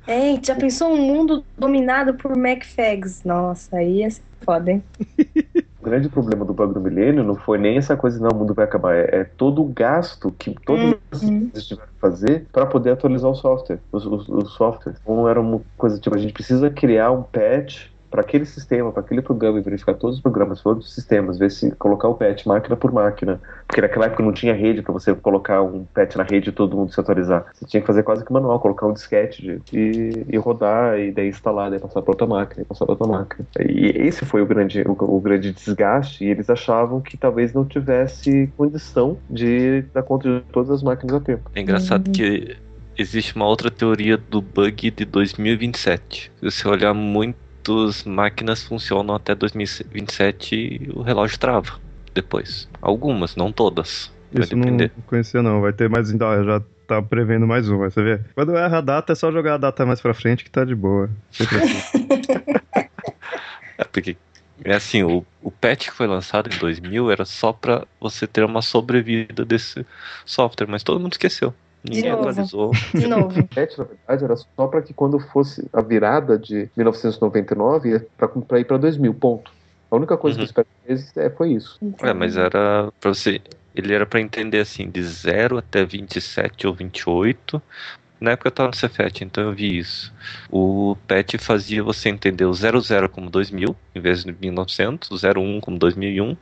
É, já pensou um mundo dominado por MacFags? Nossa, aí ia ser foda, hein? O grande problema do bug do milênio não foi nem essa coisa, não, o mundo vai acabar. É, é todo o gasto que todas as Uhum. empresas tiveram que fazer para poder atualizar o software, os, os, os softwares. Então era uma coisa tipo, a gente precisa criar um patch para aquele sistema, para aquele programa e verificar todos os programas, todos os sistemas, ver se colocar o patch máquina por máquina. Porque naquela época não tinha rede para você colocar um patch na rede e todo mundo se atualizar. Você tinha que fazer quase que manual, colocar um disquete de- e, e rodar, e daí instalar, daí passar para outra máquina, e passar para outra máquina. E esse foi o grande, o, o grande desgaste, e eles achavam que talvez não tivesse condição de dar conta de todas as máquinas a tempo. É engraçado Uhum. que existe uma outra teoria do bug de 2027. Se você olhar muitas máquinas funcionam até 2027 e o relógio trava depois. Algumas, não todas. Isso não conhecia não, vai ter mais, já tá prevendo mais um, vai você ver. Quando erra a data é só jogar a data mais pra frente que tá de boa. Assim. É porque é assim, o, o patch que foi lançado em 2000 era só pra você ter uma sobrevida desse software, mas todo mundo esqueceu. Ninguém novo. atualizou. De novo. O patch, na verdade, era só para que quando fosse a virada de 1999, ia pra, pra ir para 2000, ponto. A única coisa Uhum. que o Spectre fez é, foi isso. É, mas era pra você. Ele era pra entender assim, de 0 até 27 ou 28. Na época eu tava no Cefet, então eu vi isso. O patch fazia você entender o 00 como 2000, em vez de 1900, o 01 como 2001,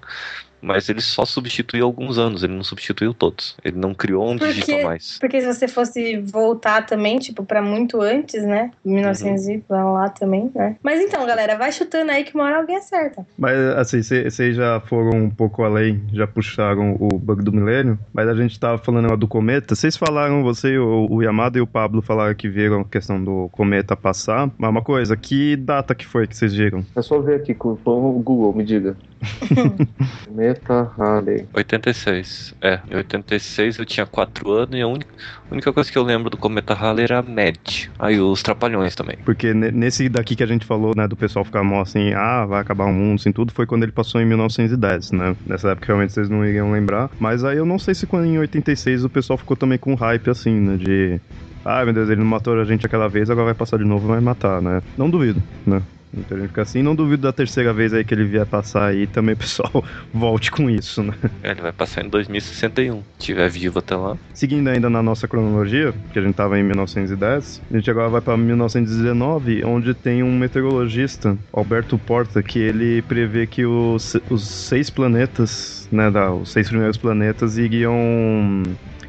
Mas ele só substituiu alguns anos, ele não substituiu todos. Ele não criou um Por dígito a mais. Porque se você fosse voltar também, tipo, pra muito antes, né? 1900 e lá, lá também, né? Mas então, galera, vai chutando aí que uma hora alguém acerta. Mas assim, vocês já foram um pouco além, já puxaram o bug do milênio, mas a gente tava falando lá do cometa. Vocês falaram, você, o, o Yamada e o Pablo falaram que viram a questão do cometa passar. Mas uma coisa, que data que foi que vocês viram? É só ver aqui com o Google, me diga. Meta Halley. 86. É, em 86 eu tinha 4 anos e a única, a única coisa que eu lembro do Cometa Halley era a Mad. Aí os Trapalhões também. Porque ne- nesse daqui que a gente falou, né, do pessoal ficar mó assim, ah, vai acabar o mundo, assim, tudo, foi quando ele passou em 1910, né? Nessa época realmente vocês não iriam lembrar. Mas aí eu não sei se quando em 86 o pessoal ficou também com hype assim, né, de... Ah, meu Deus, ele não matou a gente aquela vez, agora vai passar de novo e vai matar, né? Não duvido, né? Muita gente fica assim, não duvido da terceira vez aí que ele vier passar aí, também pessoal volte com isso, né? É, ele vai passar em 2061. Se tiver vivo até lá. Seguindo ainda na nossa cronologia, que a gente tava em 1910, a gente agora vai para 1919, onde tem um meteorologista, Alberto Porta, que ele prevê que os, os seis planetas, né, da, os seis primeiros planetas iriam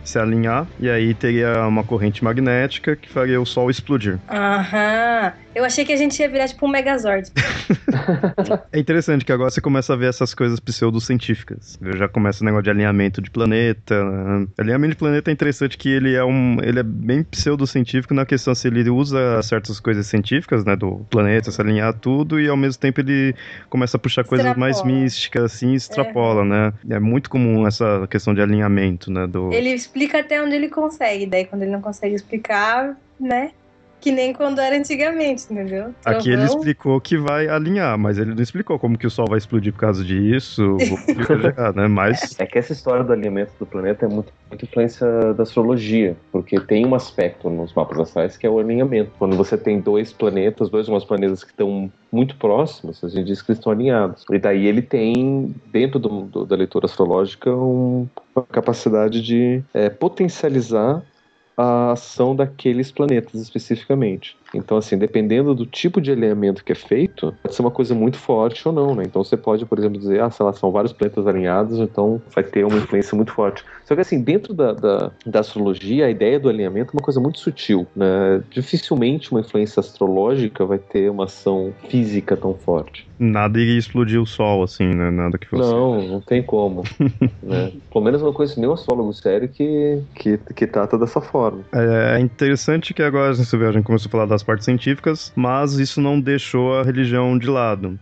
se alinhar e aí teria uma corrente magnética que faria o Sol explodir. Aham. Eu achei que a gente ia virar tipo um Megazord. É interessante que agora você começa a ver essas coisas pseudocientíficas. Já começa o negócio de alinhamento de planeta. né? Alinhamento de planeta é interessante que ele é um, ele é bem pseudocientífico na questão se ele usa certas coisas científicas, né, do planeta, se alinhar tudo e ao mesmo tempo ele começa a puxar coisas mais Extrapola. místicas assim, e extrapola, né? É muito comum essa questão de alinhamento, né, do Ele explica até onde ele consegue, daí quando ele não consegue explicar, né? Que nem quando era antigamente, entendeu? Aqui ele Trovão. explicou que vai alinhar, mas ele não explicou como que o Sol vai explodir por causa disso, né? Mas É que essa história do alinhamento do planeta é muito, muito influência da astrologia, porque tem um aspecto nos mapas astrais que é o alinhamento. Quando você tem dois planetas, dois ou mais planetas que estão muito próximos, a gente diz que eles estão alinhados. E daí ele tem, dentro do- do- da leitura astrológica, um- uma capacidade de é, potencializar a ação daqueles planetas especificamente. Então, assim, dependendo do tipo de alinhamento que é feito, pode ser uma coisa muito forte ou não, né? Então você pode, por exemplo, dizer, ah, sei lá, são vários planetas alinhados, então vai ter uma influência muito forte. Só que, assim, dentro da, da, da astrologia, a ideia do alinhamento é uma coisa muito sutil, né? Dificilmente uma influência astrológica vai ter uma ação física tão forte. nada iria explodir o Sol, assim, né? Nada que fosse. Não, não tem como. né? Pelo menos eu não conheço nenhum astrólogo sério que, que, que trata dessa forma. É interessante que agora vê, a gente começou a falar das partes científicas, mas isso não deixou a religião de lado.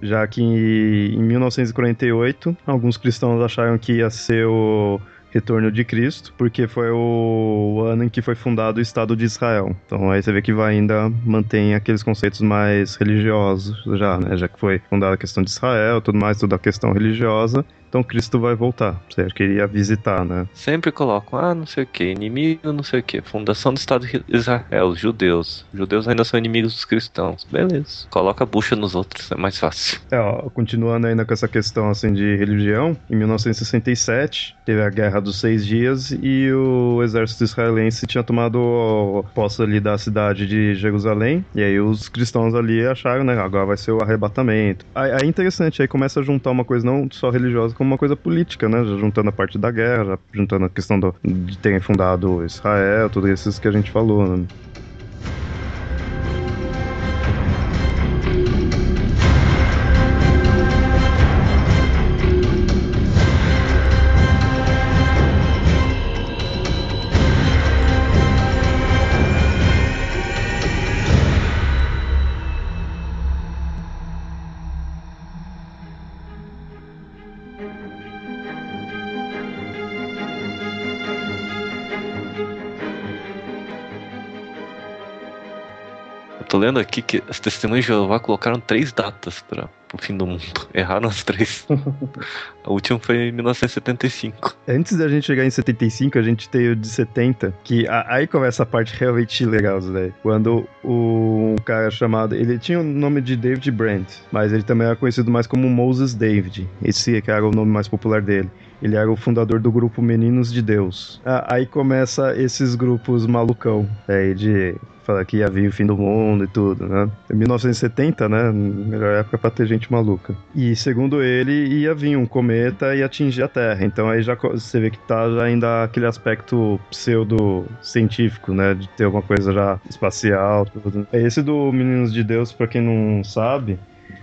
Já que em 1948, alguns cristãos acharam que ia ser o retorno de Cristo, porque foi o ano em que foi fundado o Estado de Israel. Então aí você vê que vai ainda mantém aqueles conceitos mais religiosos já, né? Já que foi fundada a questão de Israel, tudo mais, toda a questão religiosa. Então Cristo vai voltar. Você queria visitar, né? Sempre colocam, ah, não sei o que, inimigo, não sei o que, fundação do Estado de Israel, os judeus. Os judeus ainda são inimigos dos cristãos. Beleza. Coloca a bucha nos outros, é mais fácil. É, ó, continuando ainda com essa questão assim de religião, em 1967 teve a Guerra dos Seis Dias e o exército israelense tinha tomado posse ali da cidade de Jerusalém e aí os cristãos ali acharam, né, agora vai ser o arrebatamento. Aí é interessante, aí começa a juntar uma coisa não só religiosa como uma coisa política, né, já juntando a parte da guerra, juntando a questão do, de terem fundado Israel, tudo isso que a gente falou, né. Lendo aqui que as testemunhas de Jeová colocaram três datas para o fim do mundo. Erraram as três. a última foi em 1975. Antes da gente chegar em 75, a gente tem o de 70, que a- aí começa a parte realmente legal, velho. Quando o um cara chamado. Ele tinha o nome de David Brandt, mas ele também era conhecido mais como Moses David. Esse cara era o nome mais popular dele. Ele era o fundador do grupo Meninos de Deus. Ah, aí começa esses grupos malucão, aí de falar que ia vir o fim do mundo e tudo, né? Em 1970, né? Melhor época pra ter gente maluca. E segundo ele, ia vir um cometa e atingir a Terra. Então aí já você vê que tá ainda aquele aspecto pseudo-científico, né? De ter uma coisa já espacial, tudo. Esse do Meninos de Deus, pra quem não sabe,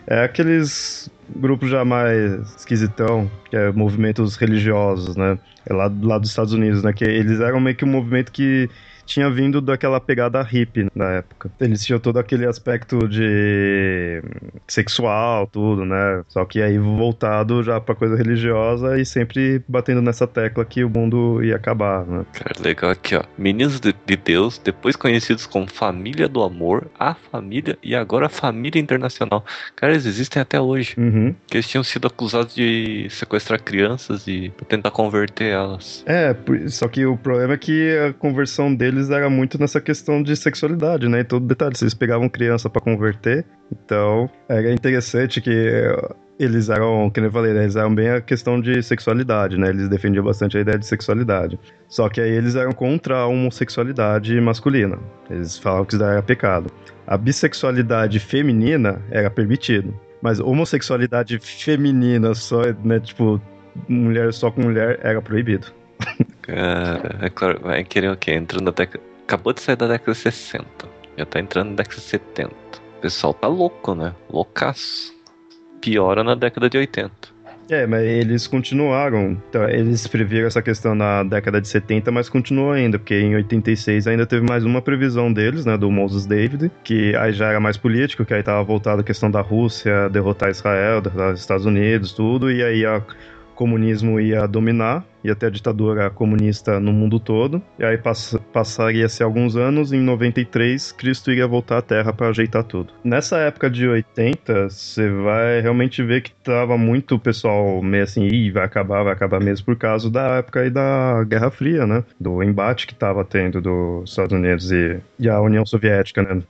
é aqueles grupos já mais esquisitão, que é movimentos religiosos, né? É lá, lá dos Estados Unidos, né? Que eles eram meio que um movimento que tinha vindo daquela pegada hippie na época. Eles tinham todo aquele aspecto de sexual, tudo, né? Só que aí voltado já pra coisa religiosa e sempre batendo nessa tecla que o mundo ia acabar, né? Cara, legal aqui, ó. Meninos de, de Deus, depois conhecidos como Família do Amor, a Família e agora a Família Internacional. Cara, eles existem até hoje. Uhum. Que eles tinham sido acusados de sequestrar crianças e tentar converter elas. É, só que o problema é que a conversão deles era muito nessa questão de sexualidade, né? E todo detalhe, eles pegavam criança para converter, então era interessante que eles eram, que eu falei, né? eles eram bem a questão de sexualidade, né? Eles defendiam bastante a ideia de sexualidade. Só que aí eles eram contra a homossexualidade masculina. Eles falavam que isso era pecado. A bissexualidade feminina era permitido. Mas homossexualidade feminina só, né, tipo, mulher só com mulher era proibido. Cara, é claro, vai querer o quê? Entrando na década. Acabou de sair da década de 60. Já tá entrando na década de 70. O pessoal tá louco, né? Loucaço. Piora na década de 80. É, mas eles continuaram. Então, eles previram essa questão na década de 70, mas continuou ainda, porque em 86 ainda teve mais uma previsão deles, né, do Moses David, que aí já era mais político, que aí tava voltado a questão da Rússia derrotar Israel, derrotar os Estados Unidos, tudo, e aí a comunismo ia dominar, ia ter a ditadura comunista no mundo todo. E aí pass passaria-se alguns anos, em 93, Cristo iria voltar à Terra para ajeitar tudo. Nessa época de 80, você vai realmente ver que tava muito pessoal meio assim, Ih, vai acabar, vai acabar mesmo, por causa da época aí da Guerra Fria, né? Do embate que tava tendo dos Estados Unidos e, e a União Soviética, né?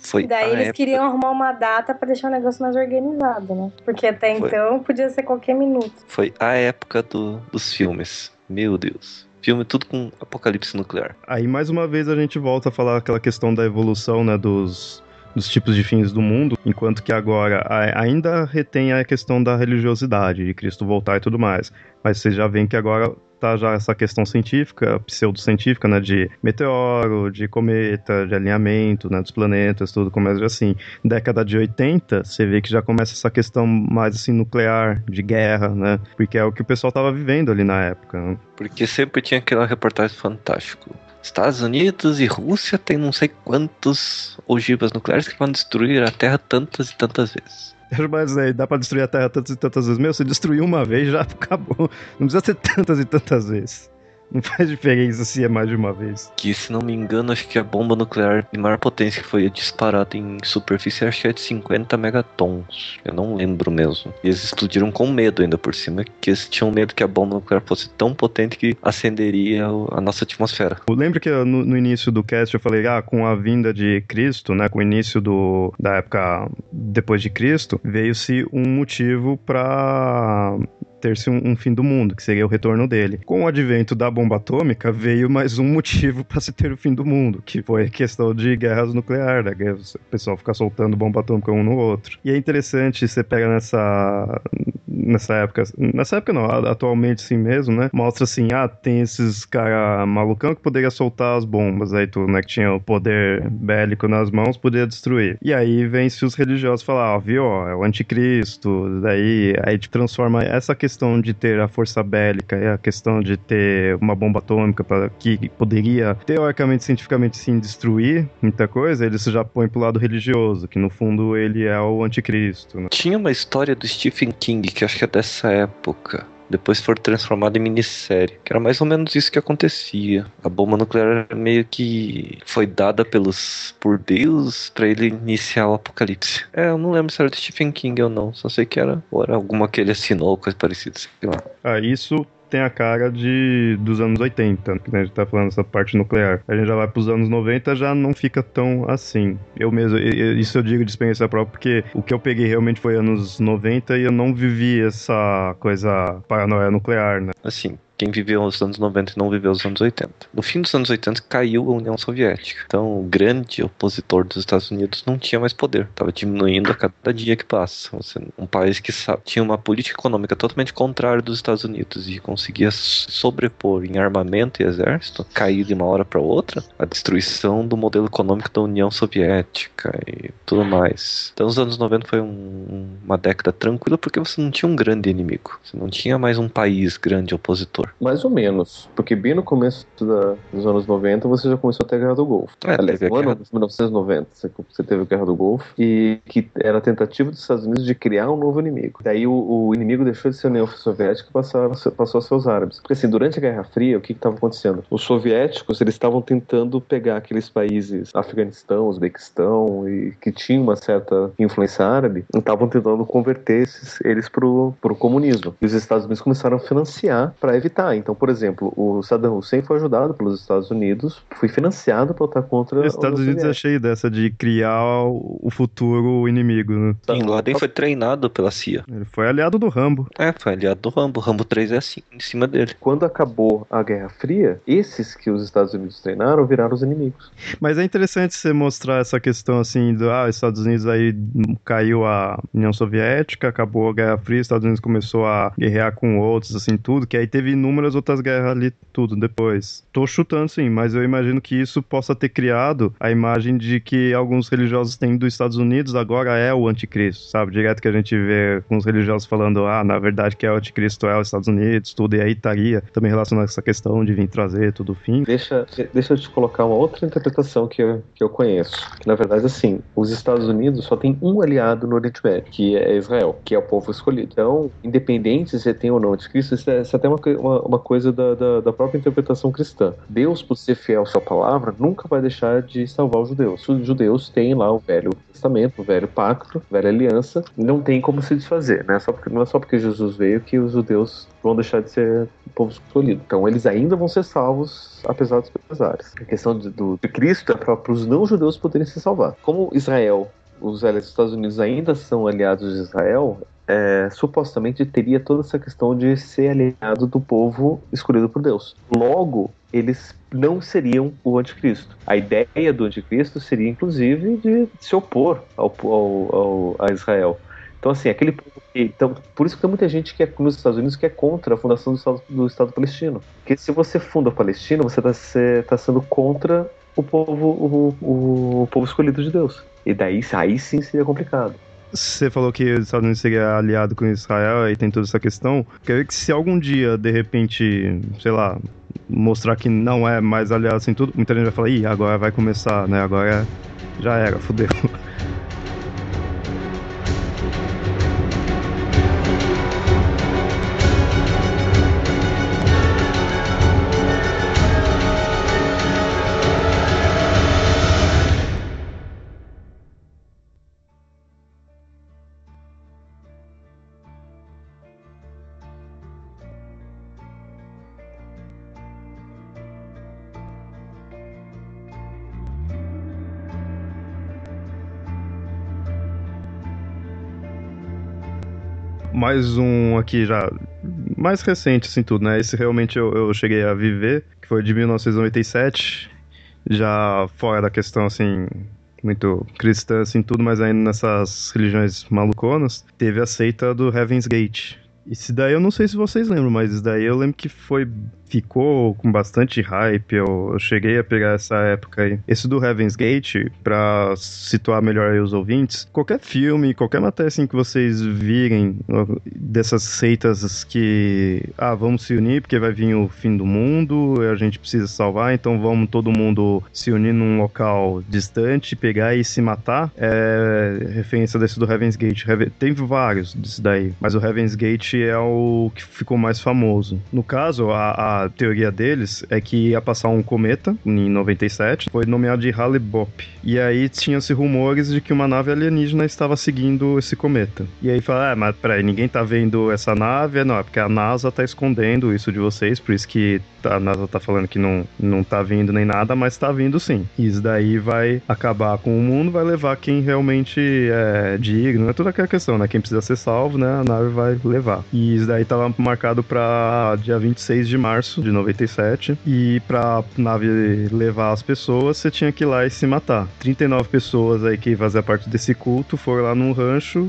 Foi e daí eles época... queriam arrumar uma data para deixar o negócio mais organizado, né? Porque até Foi. então podia ser qualquer minuto. Foi a época do, dos filmes. Meu Deus. Filme tudo com apocalipse nuclear. Aí mais uma vez a gente volta a falar aquela questão da evolução, né, dos, dos tipos de fins do mundo, enquanto que agora a- ainda retém a questão da religiosidade, de Cristo voltar e tudo mais. Mas você já vê que agora tá já essa questão científica, pseudocientífica, né, de meteoro, de cometa, de alinhamento, né, dos planetas, tudo começa assim. Década de 80, você vê que já começa essa questão mais assim nuclear, de guerra, né, porque é o que o pessoal tava vivendo ali na época. né? Porque sempre tinha aquela reportagem fantástico. Estados Unidos e Rússia têm não sei quantos ogivas nucleares que vão destruir a Terra tantas e tantas vezes. Mas aí, dá pra destruir a Terra tantas e tantas vezes. Meu, se destruir uma vez, já acabou. Não precisa ser tantas e tantas vezes. Não faz diferença se é mais de uma vez. Que, se não me engano, acho que a bomba nuclear de maior potência que foi disparada em superfície, acho que é de 50 megatons. Eu não lembro mesmo. E eles explodiram com medo ainda por cima, que eles tinham medo que a bomba nuclear fosse tão potente que acenderia a nossa atmosfera. Eu lembro que no, no início do cast eu falei, ah, com a vinda de Cristo, né, com o início do, da época depois de Cristo, veio-se um motivo pra ter-se um, um fim do mundo, que seria o retorno dele. Com o advento da bomba atômica, veio mais um motivo para se ter o fim do mundo, que foi a questão de guerras nucleares, né? o pessoal ficar soltando bomba atômica um no outro. E é interessante, você pega nessa nessa época, nessa época não, atualmente sim mesmo, né? Mostra assim, ah, tem esses cara malucão que poderia soltar as bombas, aí tudo, né? Que tinha o poder bélico nas mãos, poderia destruir. E aí vem-se os religiosos falar, ó, viu, é o anticristo, daí aí te transforma essa questão de ter a força bélica e a questão de ter uma bomba atômica para que poderia, teoricamente, cientificamente, sim, destruir muita coisa, eles já põem pro lado religioso, que no fundo ele é o anticristo, né? Tinha uma história do Stephen King, que acho que é dessa época. Depois foi transformada em minissérie. Que era mais ou menos isso que acontecia. A bomba nuclear meio que foi dada pelos por Deus pra ele iniciar o apocalipse. É, eu não lembro se era do Stephen King ou não. Só sei que era, ou era alguma que ele assinou, coisa parecida, sei lá. Ah, isso tem a cara de dos anos 80, né? A gente tá falando essa parte nuclear. A gente já vai pros anos 90, já não fica tão assim. Eu mesmo, isso eu digo de experiência própria, porque o que eu peguei realmente foi anos 90 e eu não vivi essa coisa paranoia nuclear, né? Assim, quem viveu os anos 90 e não viveu os anos 80. No fim dos anos 80 caiu a União Soviética. Então, o grande opositor dos Estados Unidos não tinha mais poder. Estava diminuindo a cada dia que passa. Um país que tinha uma política econômica totalmente contrária dos Estados Unidos e conseguia sobrepor em armamento e exército, cair de uma hora para outra, a destruição do modelo econômico da União Soviética e tudo mais. Então, os anos 90 foi um, uma década tranquila porque você não tinha um grande inimigo. Você não tinha mais um país grande opositor. Mais ou menos, porque bem no começo da, dos anos 90 você já começou a ter a Guerra do Golfo. É, Aliás, no ano de 1990 você, você teve a Guerra do Golfo e que era a tentativa dos Estados Unidos de criar um novo inimigo. Daí o, o inimigo deixou de ser a União Soviética e passou, passou a ser os árabes. Porque assim, durante a Guerra Fria, o que estava acontecendo? Os soviéticos eles estavam tentando pegar aqueles países, Afeganistão, Uzbequistão, e que tinham uma certa influência árabe, e estavam tentando converter esses, eles pro, pro comunismo. E os Estados Unidos começaram a financiar para evitar. Então, por exemplo, o Saddam Hussein foi ajudado pelos Estados Unidos, foi financiado para lutar contra Os Estados Unidos é cheio dessa de criar o futuro inimigo, né? Bin Laden foi treinado pela CIA. Ele foi aliado do Rambo. É, foi aliado do Rambo. Rambo 3 é assim, em cima dele. Quando acabou a Guerra Fria, esses que os Estados Unidos treinaram viraram os inimigos. Mas é interessante você mostrar essa questão assim do ah, os Estados Unidos aí caiu a União Soviética, acabou a Guerra Fria, os Estados Unidos começou a guerrear com outros, assim, tudo, que aí teve inúmeras outras guerras ali, tudo depois. Tô chutando sim, mas eu imagino que isso possa ter criado a imagem de que alguns religiosos têm dos Estados Unidos agora é o anticristo, sabe? Direto que a gente vê alguns religiosos falando, ah, na verdade que é o anticristo é os Estados Unidos, tudo, e aí estaria também relacionado a essa questão de vir trazer tudo fim. Deixa, deixa eu te colocar uma outra interpretação que eu, que eu conheço. Que na verdade, assim, os Estados Unidos só tem um aliado no Oriente Médio, que é Israel, que é o povo escolhido. Então, independente se tem ou não anticristo, isso é, isso é até uma, co- uma, coisa da, da, da própria interpretação cristã. Deus, por ser fiel à sua palavra, nunca vai deixar de salvar os judeus. Os judeus têm lá o Velho Testamento, o Velho Pacto, a Velha Aliança, não tem como se desfazer, né? Só porque, não é só porque Jesus veio que os judeus vão deixar de ser povo escolhido. Então eles ainda vão ser salvos, apesar dos pesares. A questão de, do, de Cristo é para os não-judeus poderem se salvar. Como Israel, os Estados Unidos ainda são aliados de Israel, é, supostamente teria toda essa questão de ser aliado do povo escolhido por Deus. Logo, eles não seriam o anticristo. A ideia do anticristo seria, inclusive, de se opor ao, ao, ao- a Israel. Então, assim, aquele. Então, por isso que tem muita gente que é nos Estados Unidos que é contra a fundação do Estado, do Estado palestino. Porque se você funda a Palestina, você está sendo contra o povo, o, o, o povo escolhido de Deus. E daí, aí sim seria complicado. Você falou que os Estados Unidos seria aliado com Israel e tem toda essa questão. Quer ver que se algum dia, de repente, sei lá, mostrar que não é mais aliado assim tudo, muita gente vai falar, ih, agora vai começar, né? Agora já era, fudeu. Mais um aqui já, mais recente assim tudo, né? Esse realmente eu, eu cheguei a viver, que foi de 1997, já fora da questão assim muito cristã assim tudo, mas ainda nessas religiões maluconas, teve a seita do Heaven's Gate. Esse daí eu não sei se vocês lembram, mas isso daí eu lembro que foi ficou com bastante hype. Eu, eu cheguei a pegar essa época aí. Esse do Heaven's Gate, pra situar melhor aí os ouvintes, qualquer filme, qualquer matéria assim que vocês virem dessas seitas que, ah, vamos se unir porque vai vir o fim do mundo, a gente precisa salvar, então vamos todo mundo se unir num local distante, pegar e se matar. É referência desse do Heaven's Gate. Tem vários disso daí, mas o Heaven's Gate é o que ficou mais famoso. No caso, a, a a teoria deles é que ia passar um cometa em 97, foi nomeado de Hale-Bopp. E aí tinham-se rumores de que uma nave alienígena estava seguindo esse cometa. E aí fala, ah, mas peraí, ninguém tá vendo essa nave? Não, é porque a NASA tá escondendo isso de vocês, por isso que a NASA tá falando que não, não tá vindo nem nada, mas tá vindo sim. E isso daí vai acabar com o mundo, vai levar quem realmente é digno, é toda aquela questão, né? Quem precisa ser salvo, né? A nave vai levar. E isso daí tava marcado pra dia 26 de março de 97. E pra nave levar as pessoas, você tinha que ir lá e se matar. 39 pessoas aí que faziam parte desse culto foram lá num rancho,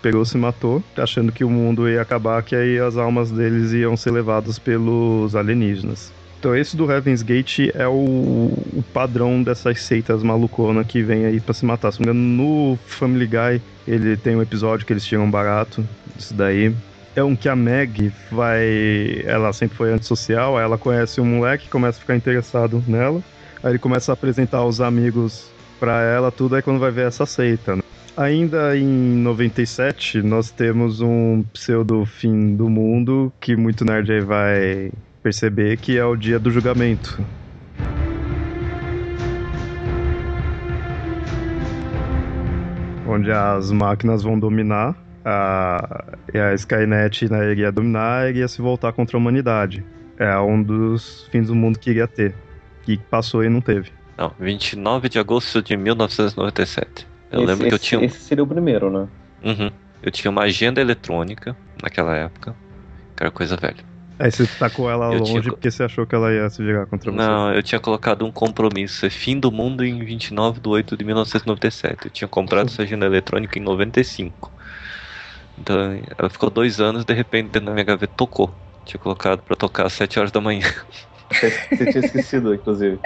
pegou, se matou, achando que o mundo ia acabar, que aí as almas deles iam ser levadas pelos alienígenas. Então esse do Heaven's Gate é o, o padrão dessas seitas malucona que vem aí pra se matar. Se não me engano, no Family Guy ele tem um episódio que eles tiram barato. Isso daí. É um que a Meg vai. Ela sempre foi antissocial, ela conhece um moleque, começa a ficar interessado nela. Aí ele começa a apresentar os amigos pra ela, tudo, aí quando vai ver essa seita, né? Ainda em 97, nós temos um pseudo fim do mundo que muito nerd aí vai perceber que é o dia do julgamento. Onde as máquinas vão dominar, a, e a Skynet né, iria dominar e iria se voltar contra a humanidade. É um dos fins do mundo que iria ter. Que passou e não teve. Não, 29 de agosto de 1997. Eu esse, lembro que eu tinha. Esse seria o primeiro, né? Uhum. Eu tinha uma agenda eletrônica naquela época. Que era coisa velha. Aí você tacou ela Eu longe tinha porque você achou que ela ia se virar contra você. Não, eu tinha colocado um compromisso. É fim do mundo em 29 de 8 de 1997. Eu tinha comprado essa agenda eletrônica em 95. Então ela ficou dois anos, de repente dentro da minha gaveta tocou. Tinha colocado pra tocar às 7 horas da manhã. Você, você tinha esquecido, inclusive.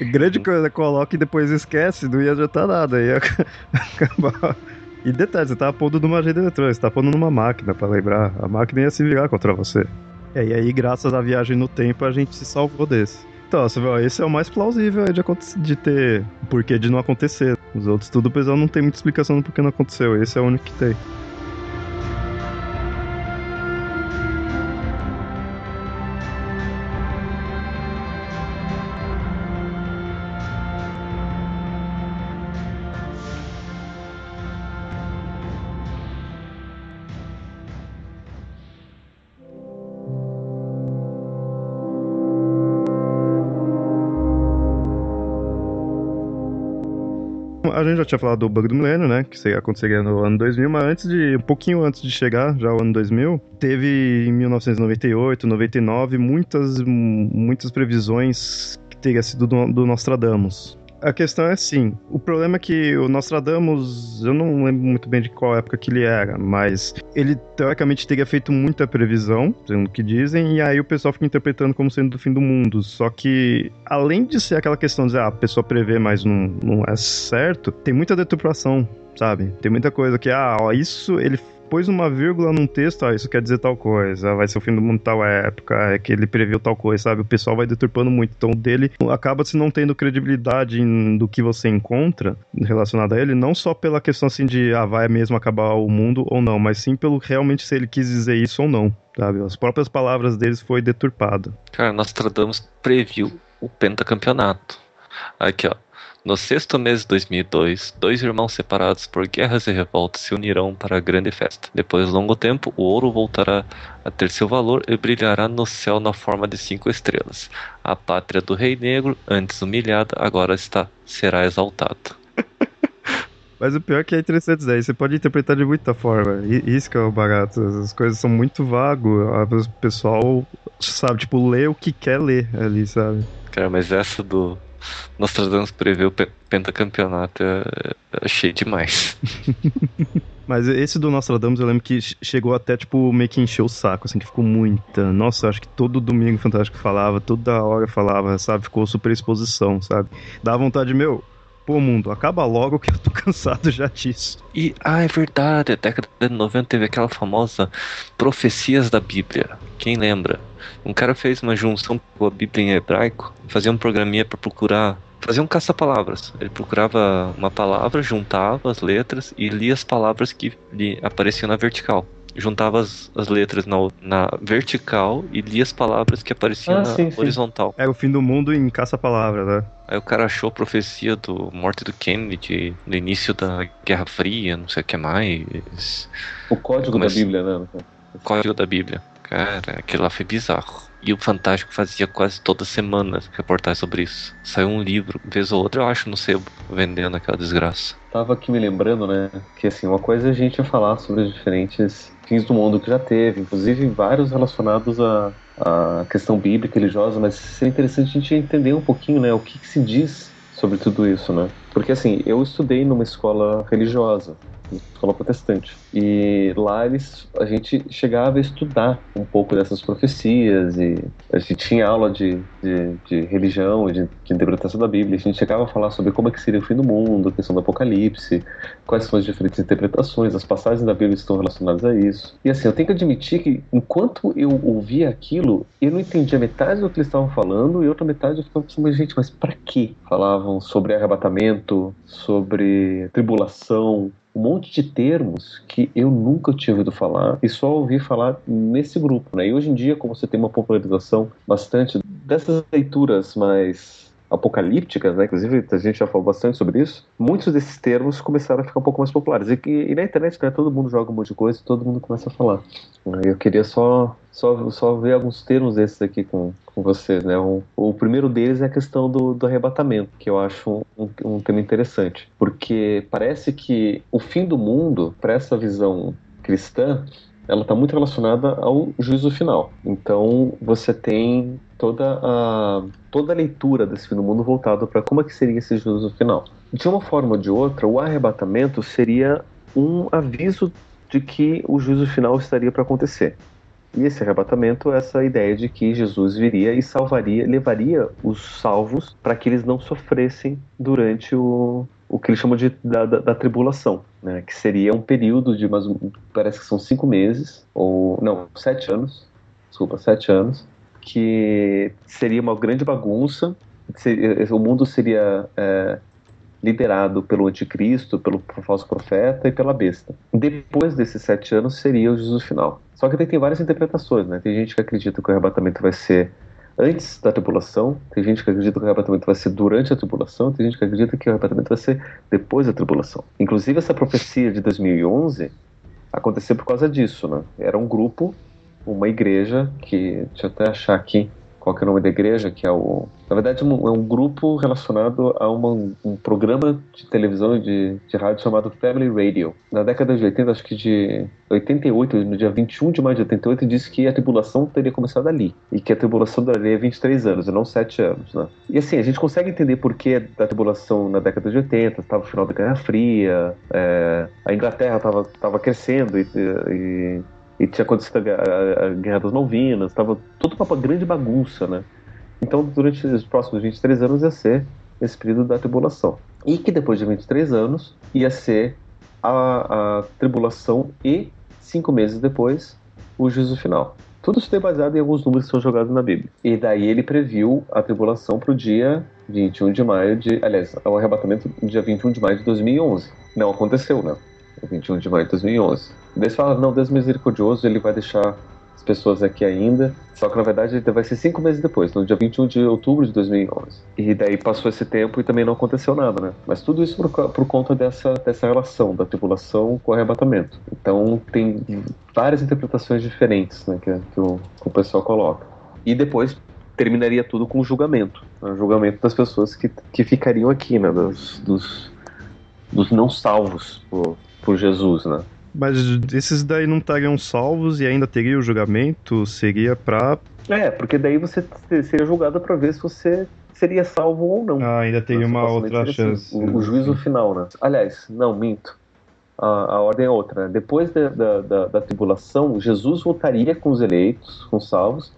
Grande coisa, coloca e depois esquece, não ia adiantar nada, ia acabar. E detalhe, você tava pondo numa agenda eletrônica, você tava pondo numa máquina pra lembrar. A máquina ia se virar contra você. É, e aí, graças à viagem no tempo, a gente se salvou desse. Então, você vê, esse é o mais plausível de, de ter porquê de não acontecer. Os outros tudo, o pessoal não tem muita explicação do porquê não aconteceu. Esse é o único que tem. A gente já tinha falado do bug do milênio, né? Que aconteceria no ano 2000, mas antes de, um pouquinho antes de chegar, já o ano 2000, teve em 1998, 99, muitas, muitas previsões que teria sido do, do Nostradamus. A questão é assim, o problema é que o Nostradamus, eu não lembro muito bem de qual época que ele era, mas ele teoricamente teria feito muita previsão, sendo o que dizem, e aí o pessoal fica interpretando como sendo do fim do mundo. Só que, além de ser aquela questão de ah, a pessoa prevê, mas não, não é certo, tem muita deturpação, sabe? Tem muita coisa que, ah, ó, isso ele pôs uma vírgula num texto, ah, isso quer dizer tal coisa, vai ser o fim do mundo tal época, é que ele previu tal coisa, sabe? O pessoal vai deturpando muito. Então, o dele acaba se não tendo credibilidade em- do que você encontra relacionado a ele, não só pela questão assim de, ah, vai mesmo acabar o mundo ou não, mas sim pelo realmente se ele quis dizer isso ou não, sabe? As próprias palavras deles foi deturpado. Cara, Nostradamus previu o pentacampeonato. Aqui, ó. No sexto mês de 2002, dois irmãos separados por guerras e revoltas se unirão para a grande festa. Depois de longo tempo, o ouro voltará a ter seu valor e brilhará no céu na forma de cinco estrelas. A pátria do rei negro, antes humilhada, agora está será exaltado. Mas o pior é que é interessante isso daí, você pode interpretar de muita forma. Isso que é o barato. As coisas são muito vago. O pessoal, sabe, tipo, lê o que quer ler ali, sabe? Cara, mas essa do Nostradamus preveu o pe- pentacampeonato é, é achei demais. Mas esse do Nostradamus eu lembro que che- chegou até, tipo, meio que encher o saco, assim, que ficou muita. Nossa, acho que todo domingo Fantástico falava, toda hora falava, sabe? Ficou super exposição, sabe? Dá vontade, meu, pô, mundo, acaba logo que eu tô cansado já disso. E, ah, é verdade, a década de 90 teve aquela famosa Profecias da Bíblia. Quem lembra? Um cara fez uma junção com a Bíblia em hebraico, fazia um programinha para procurar, fazia um caça-palavras. Ele procurava uma palavra, juntava as letras e lia as palavras que lhe apareciam na vertical. juntava as, as letras na, na vertical e lia as palavras que apareciam Ah, na sim, sim. horizontal. É o fim do mundo em caça-palavra, né? Aí o cara achou a profecia do morte do Kennedy, do início da Guerra Fria, não sei o que mais. O código Começa- da Bíblia, né? O código da Bíblia. Cara, aquilo lá foi bizarro. E o Fantástico fazia quase toda semana reportagem sobre isso. Saiu um livro, vez ou outra eu acho no sebo, vendendo aquela desgraça. Tava aqui me lembrando, né? Que assim, uma coisa é a gente falar sobre os diferentes fins do mundo que já teve, inclusive vários relacionados à, à questão bíblica religiosa, mas seria interessante a gente entender um pouquinho, né? O que, que se diz sobre tudo isso, né? Porque assim, eu estudei numa escola religiosa, escola protestante, e lá eles, a gente chegava a estudar um pouco dessas profecias e a gente tinha aula de, de, de religião de, de interpretação da Bíblia, a gente chegava a falar sobre como é que seria o fim do mundo, a questão do apocalipse, quais são as diferentes interpretações, as passagens da Bíblia estão relacionadas a isso. E assim, eu tenho que admitir que enquanto eu ouvia aquilo, eu não entendia metade do que eles estavam falando e outra metade eu ficava pensando, mas gente, mas pra que? Falavam sobre arrebatamento, sobre tribulação, um monte de termos que eu nunca tinha ouvido falar e só ouvi falar nesse grupo, né? E hoje em dia, como você tem uma popularização bastante dessas leituras mais apocalípticas, né? Inclusive a gente já falou bastante sobre isso. Muitos desses termos começaram a ficar um pouco mais populares e, e na internet, né? Todo mundo joga um monte de coisa e todo mundo começa a falar. Eu queria só só, só ver alguns termos desses aqui com, com vocês, né? O, o primeiro deles é a questão do, do arrebatamento, que eu acho um, um tema interessante, porque parece que o fim do mundo, para essa visão cristã, ela está muito relacionada ao juízo final. Então você tem toda a toda a leitura desse fim do mundo voltado para como é que seria esse juízo final. De uma forma ou de outra, o arrebatamento seria um aviso de que o juízo final estaria para acontecer. E esse arrebatamento é essa ideia de que Jesus viria e salvaria, levaria os salvos para que eles não sofressem durante o, o que eles chamam de da, da, da tribulação, né? que seria um período de mais parece que são cinco meses ou não sete anos, desculpa sete anos, que seria uma grande bagunça, seria- o mundo seria é, liderado pelo anticristo, pelo falso profeta e pela besta. Depois desses sete anos seria o Jesus final. Só que tem várias interpretações, né? Tem gente que acredita que o arrebatamento vai ser antes da tribulação, tem gente que acredita que o arrebatamento vai ser durante a tribulação, tem gente que acredita que o arrebatamento vai ser depois da tribulação. Inclusive essa profecia de 2011 aconteceu por causa disso, né? Era um grupo, uma igreja que deixa eu até achar aqui qual que é o nome da igreja, que é o na verdade, um- é um grupo relacionado a uma- um programa de televisão e de, de rádio chamado Family Radio. Na década de 80, acho que de 88, no dia 21 de maio de 88, disse que a tribulação teria começado ali. E que a tribulação duraria 23 anos, e não 7 anos, né? E assim, a gente consegue entender por que da tribulação na década de 80, estava o final da Guerra Fria, é, a Inglaterra estava crescendo e, e, e tinha acontecido a, a- a Guerra das Malvinas, estava toda uma grande bagunça, né? Então, durante os próximos 23 anos ia ser esse período da tribulação. E que depois de 23 anos ia ser a, a tribulação e, cinco meses depois, o juízo final. Tudo isso é baseado em alguns números que são jogados na Bíblia. E daí ele previu a tribulação para o dia 21 de maio de. Aliás, o arrebatamento dia 21 de maio de 2011. Não aconteceu, né? O 21 de maio de 2011. Daí eles falaram: não, Deus é misericordioso, ele vai deixar as pessoas aqui ainda. Só que na verdade vai ser cinco meses depois, no dia 21 de outubro de 2011. E daí passou esse tempo e também não aconteceu nada, né? Mas tudo isso por, por conta dessa, dessa relação da tribulação com o arrebatamento. Então tem várias interpretações diferentes né, que, que o, que o pessoal coloca. E depois terminaria tudo com o julgamento. né? O julgamento das pessoas que, que ficariam aqui, né? Dos, dos, dos não salvos por, por Jesus, né? Mas esses daí não estariam salvos e ainda teria o julgamento? Seria pra. É, porque daí você seria julgado para ver se você seria salvo ou não. Ah, ainda teria uma Supostamente outra chance. assim, o, o juízo final, né? Aliás, não, minto. A, a ordem é outra. né? Depois da, da, da, da tribulação, Jesus voltaria com os eleitos, com os salvos,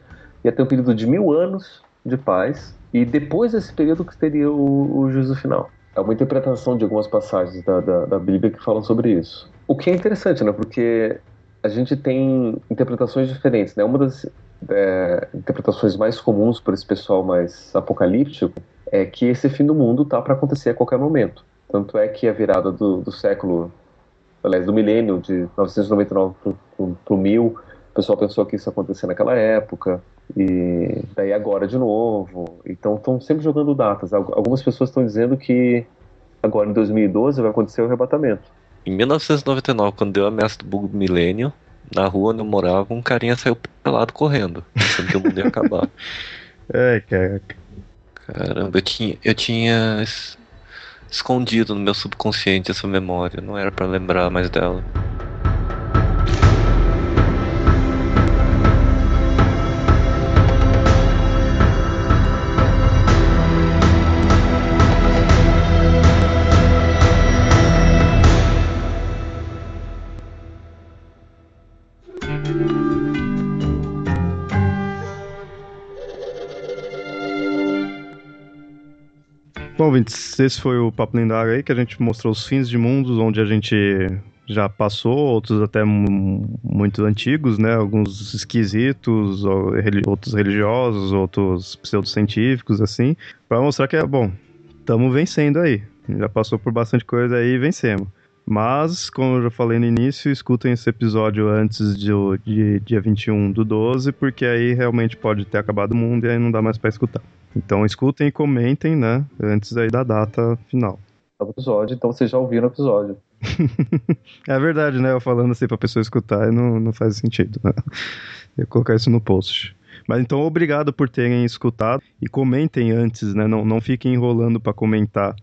ia ter um período de mil anos de paz, e depois desse período que teria o, o juízo final. É uma interpretação de algumas passagens da, da, da Bíblia que falam sobre isso. O que é interessante, né? Porque a gente tem interpretações diferentes, né? Uma das é, interpretações mais comuns para esse pessoal mais apocalíptico é que esse fim do mundo tá para acontecer a qualquer momento. Tanto é que a virada do, do século aliás, do milênio de 999 para o 1000, o pessoal pensou que isso ia acontecer naquela época, e daí agora de novo. Então estão sempre jogando datas. Algumas pessoas estão dizendo que agora em 2012 vai acontecer o arrebatamento. Em 1999, quando deu a ameaça do bug do milênio, na rua onde eu morava, um carinha saiu pelado correndo, pensando que o mundo ia acabar. É, cara. Caramba, eu tinha, eu tinha escondido no meu subconsciente essa memória, não era para lembrar mais dela. Bom, ouvintes, esse foi o Papo Lendário aí, que a gente mostrou os fins de mundos, onde a gente já passou, outros até muito antigos, né? Alguns esquisitos, outros religiosos, outros pseudocientíficos, assim, para mostrar que é bom. Estamos vencendo aí. Já passou por bastante coisa aí e vencemos. Mas, como eu já falei no início, escutem esse episódio antes de, de dia 21 do 12, porque aí realmente pode ter acabado o mundo e aí não dá mais para escutar. Então escutem e comentem, né? Antes aí da data final. O episódio, então vocês já ouviram o episódio. é verdade, né? Eu falando assim pra pessoa escutar não, não faz sentido, né? Eu colocar isso no post. Mas então, obrigado por terem escutado e comentem antes, né? Não, não fiquem enrolando para comentar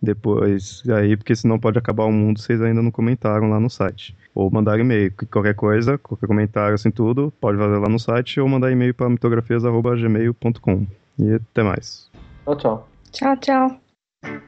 depois aí, porque senão pode acabar o mundo, vocês ainda não comentaram lá no site. Ou mandar e-mail, qualquer coisa, qualquer comentário, assim tudo, pode fazer lá no site ou mandar e-mail para mitografias.gmail.com. E até mais. Tchau, tchau. Tchau, tchau.